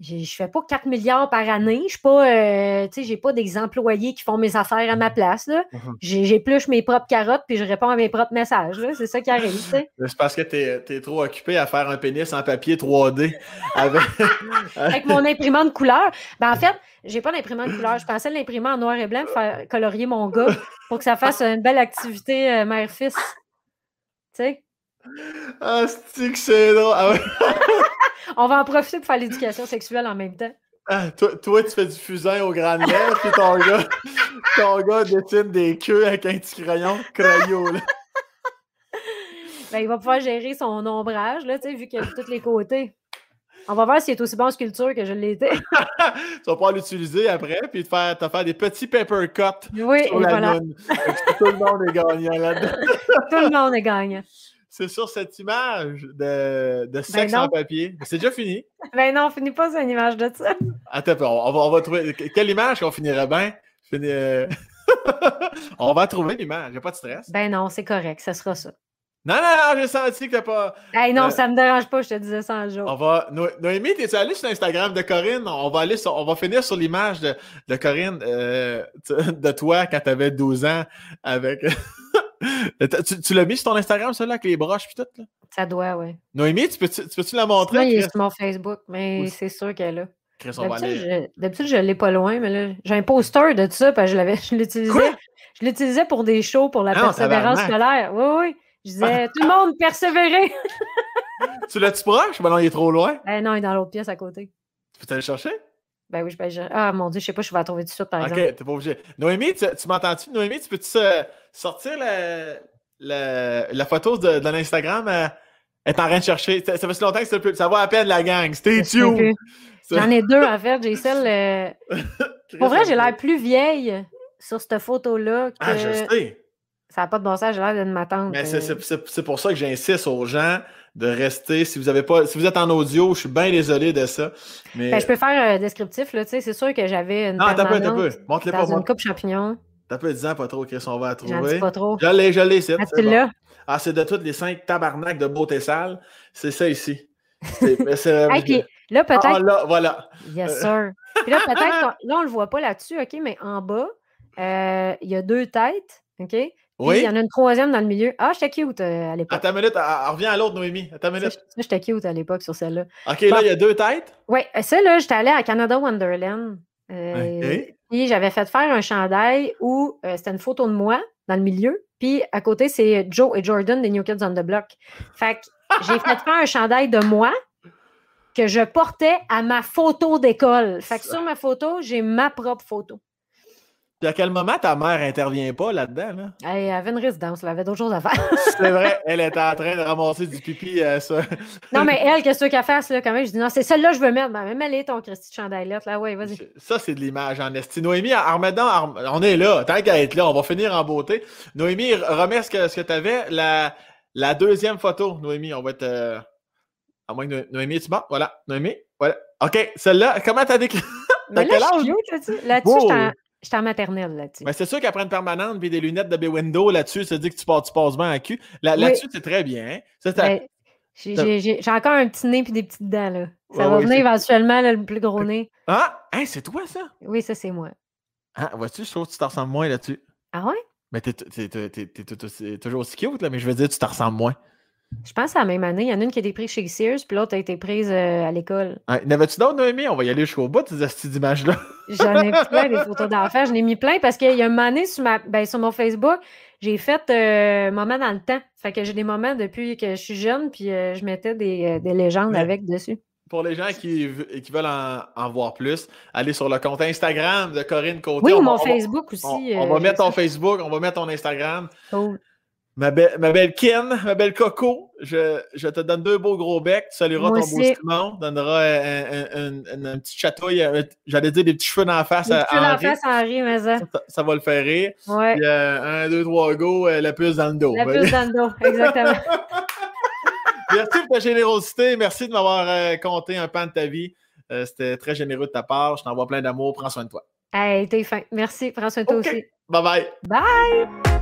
je fais pas 4 milliards par année. Je suis pas. euh, tu pas des employés qui font mes affaires à ma place. Là. Mhm. J'épluche mes propres carottes puis je réponds à mes propres messages. C'est ça qui arrive. tu. C'est parce que t'es es trop occupé à faire un pénis en papier 3D avec. Avec mon imprimante couleur. Ben, en fait, j'ai pas d'imprimante couleur. Je pensais l'imprimer en noir et blanc pour faire colorier mon gars pour que ça fasse une belle activité euh, mère-fils. Tu sais, ah, c'est que c'est drôle? Ah ouais. on va en profiter pour faire l'éducation sexuelle en même temps. Ah, toi, toi, tu fais du fusain au grand lèvres, puis ton gars, ton gars dessine des queues avec un petit crayon, crayon, là. Ben, il va pouvoir gérer son ombrage, là, tu sais, vu qu'il a de tous les côtés. On va voir s'il est aussi bon en sculpture que je l'étais. tu vas pouvoir l'utiliser après, puis te faire, te faire des petits paper cuts Oui, et sur la voilà. lune. Tout le monde est gagnant là-dedans. Tout le monde est gagnant. C'est sur cette image de, de sexe non. en papier. C'est déjà fini. Ben non, on finit pas sur une image de ça. Attends, on, va, on va trouver. Quelle image qu'on finirait bien? Fini- euh, on va trouver l'image, il a pas de stress? Ben non, c'est correct, ça sera ça. Non, non, non, j'ai senti que t'as pas. Hey, non, Euh, ça me dérange pas, je te disais ça un jour. On va. No- Noémie, t'es-tu allé sur l'Instagram de Corinne? On va aller sur- on va finir sur l'image de, de Corinne euh, de toi quand t'avais 12 ans avec. tu tu l'as mis sur ton Instagram, celui-là, avec les broches puis tout, là? Ça doit, oui. Noémie, tu peux-tu tu peux-tu la montrer? il est Chris? sur mon Facebook, mais Oui. c'est sûr qu'elle est là. D'habitude, je, je l'ai pas loin, mais là, j'ai un poster de ça, parce que je l'utilisais. Je l'utilisais pour des shows pour la Ah persévérance scolaire. Oui, oui. Je disais, tout le monde persévérer. Tu l'as-tu proche? Ben non, il est trop loin. ben non, il est dans l'autre pièce à côté. Tu peux aller le chercher? Ben oui, je, ben, je- Ah mon Dieu, je sais pas, je vais trouver tout de suite, par Ok, exemple. t'es pas obligé. Noémie, tu, tu m'entends-tu? Noémie, tu peux-tu euh, sortir la, la, la photo de, de l'Instagram? euh, elle est en train de chercher. Ça, ça fait si longtemps que plus. Ça va à peine la gang. Stay tuned! J'en ai deux, en fait. J'ai celle. euh, Pour vrai, j'ai l'air plus vieille sur cette photo-là que Ah, je sais. ça n'a pas de bon sens, j'ai l'air d'une. Mais euh. c'est- c'est pour ça que j'insiste aux gens de rester. Si vous avez pas, si vous êtes en audio, je suis bien désolé de ça. Mais Ben, je peux faire un descriptif, là. Tu sais, c'est sûr que j'avais une non, t'as peu, t'as peu. Montre-les pas, dans une montre. coupe champignon. T'as peu, dis pas trop, Chris, on va la dis trouver. pas trop. Je l'ai, je l'ai, c'est Ah, c'est bon. Ah, c'est de toutes les cinq tabarnaks de beauté sale. C'est ça ici. C'est- Hey, puis là, peut-être. Ah, là, voilà. Yes, sir. Puis là, peut-être. Là, on le voit pas là-dessus, OK, mais en bas, euh, il y a deux têtes, OK? Puis il y en a une troisième dans le milieu. Ah, j'étais cute euh, à l'époque. Attends une minute, elle- revient à l'autre, Noémie. Attends une minute. ça, j'étais cute à l'époque sur celle-là. OK, là, il y a deux têtes? Oui, ça, là, j'étais allée à Canada Wonderland. euh. Puis j'avais fait faire un chandail où euh, c'était une photo de moi dans le milieu. Puis à côté, c'est Joe et Jordan des New Kids on the Block. Fait que j'ai fait faire un chandail de moi que je portais à ma photo d'école. Fait que sur ma photo, j'ai ma propre photo. Puis à quel moment ta mère intervient pas là-dedans? Là? Elle avait une résidence, elle avait d'autres choses à faire. C'est vrai, elle était en train de ramasser du pipi euh, sur- non, mais elle, qu'est-ce qu'elle fasse, là, quand même? Je dis, non, c'est celle-là que je veux mettre. Ben, même elle est ton Christy de là. Ouais, vas-y. Ça, c'est de l'image en esti. Noémie, remettant, en- on est là, tant qu'à être là, on va finir en beauté. Noémie, remets ce que, ce que tu avais. La, la deuxième photo, Noémie, on va être. euh, À moins que No- Noémie, tu bon? Voilà, Noémie, voilà. OK, celle-là, comment t'as décrit? Mais là, je suis âge? cute là-dessus. Là-dessus, Wow. J'étais en- maternelle là-dessus. Ben, c'est sûr qu'après une permanente puis des lunettes de B-Window là-dessus, ça dit que tu, passes- tu passes bien à cul. Là, Oui. Là-dessus, c'est très bien. hein. Ça, Ben, j'ai- j'ai j'ai- j'ai encore un petit nez puis des petites dents, là. Ça Ouais, va venir c'est- éventuellement, là, le plus gros nez. Ah, hein, c'est toi, ça? Oui, ça, c'est moi. Ah, vois-tu, je trouve que tu t'en ressembles moins là-dessus. Ah ouais? Mais t'es, t'es- toujours aussi cute, là, mais je veux dire, tu t'en ressembles moins. Je pense à la même année. Il y en a une qui a été prise chez Sears, puis l'autre a été prise euh, à l'école. N'avais-tu d'autres, Noémie? On va y aller jusqu'au bout de ces astuces d'images-là. J'en ai plein des photos d'enfants. J'en ai mis plein parce qu'il y a un moment donné sur, ma, ben, sur mon Facebook, j'ai fait euh, moment dans le temps. Fait que j'ai des moments depuis que je suis jeune, puis euh, je mettais des, euh, des légendes Mais- avec dessus. Pour les gens qui, veulent en, en voir plus, allez sur le compte Instagram de Corinne Côté. Oui, On mon on Facebook aussi. On, euh, va mettre ton Facebook, on va mettre ton Instagram. Cool. Ma, belle- ma belle Ken, ma belle Coco, je, je te donne deux beaux gros becs. Tu salueras Moi ton beau aussi. Simon, donneras un, un, un, un- un petit chatouille, j'allais dire des petits cheveux dans la face Les à petits dans la Henri. face, Henri, mais ça. Ça, ça va le faire rire. Ouais. Puis, euh, un, deux, trois go, euh, la puce dans le dos. La puce dans le dos, exactement. Merci pour ta générosité. Merci de m'avoir euh, compté un pan de ta vie. Euh, C'était très généreux de ta part. Je t'envoie plein d'amour. Prends soin de toi. hey, t'es fin. Merci. Prends soin de toi aussi. Bye bye. Bye!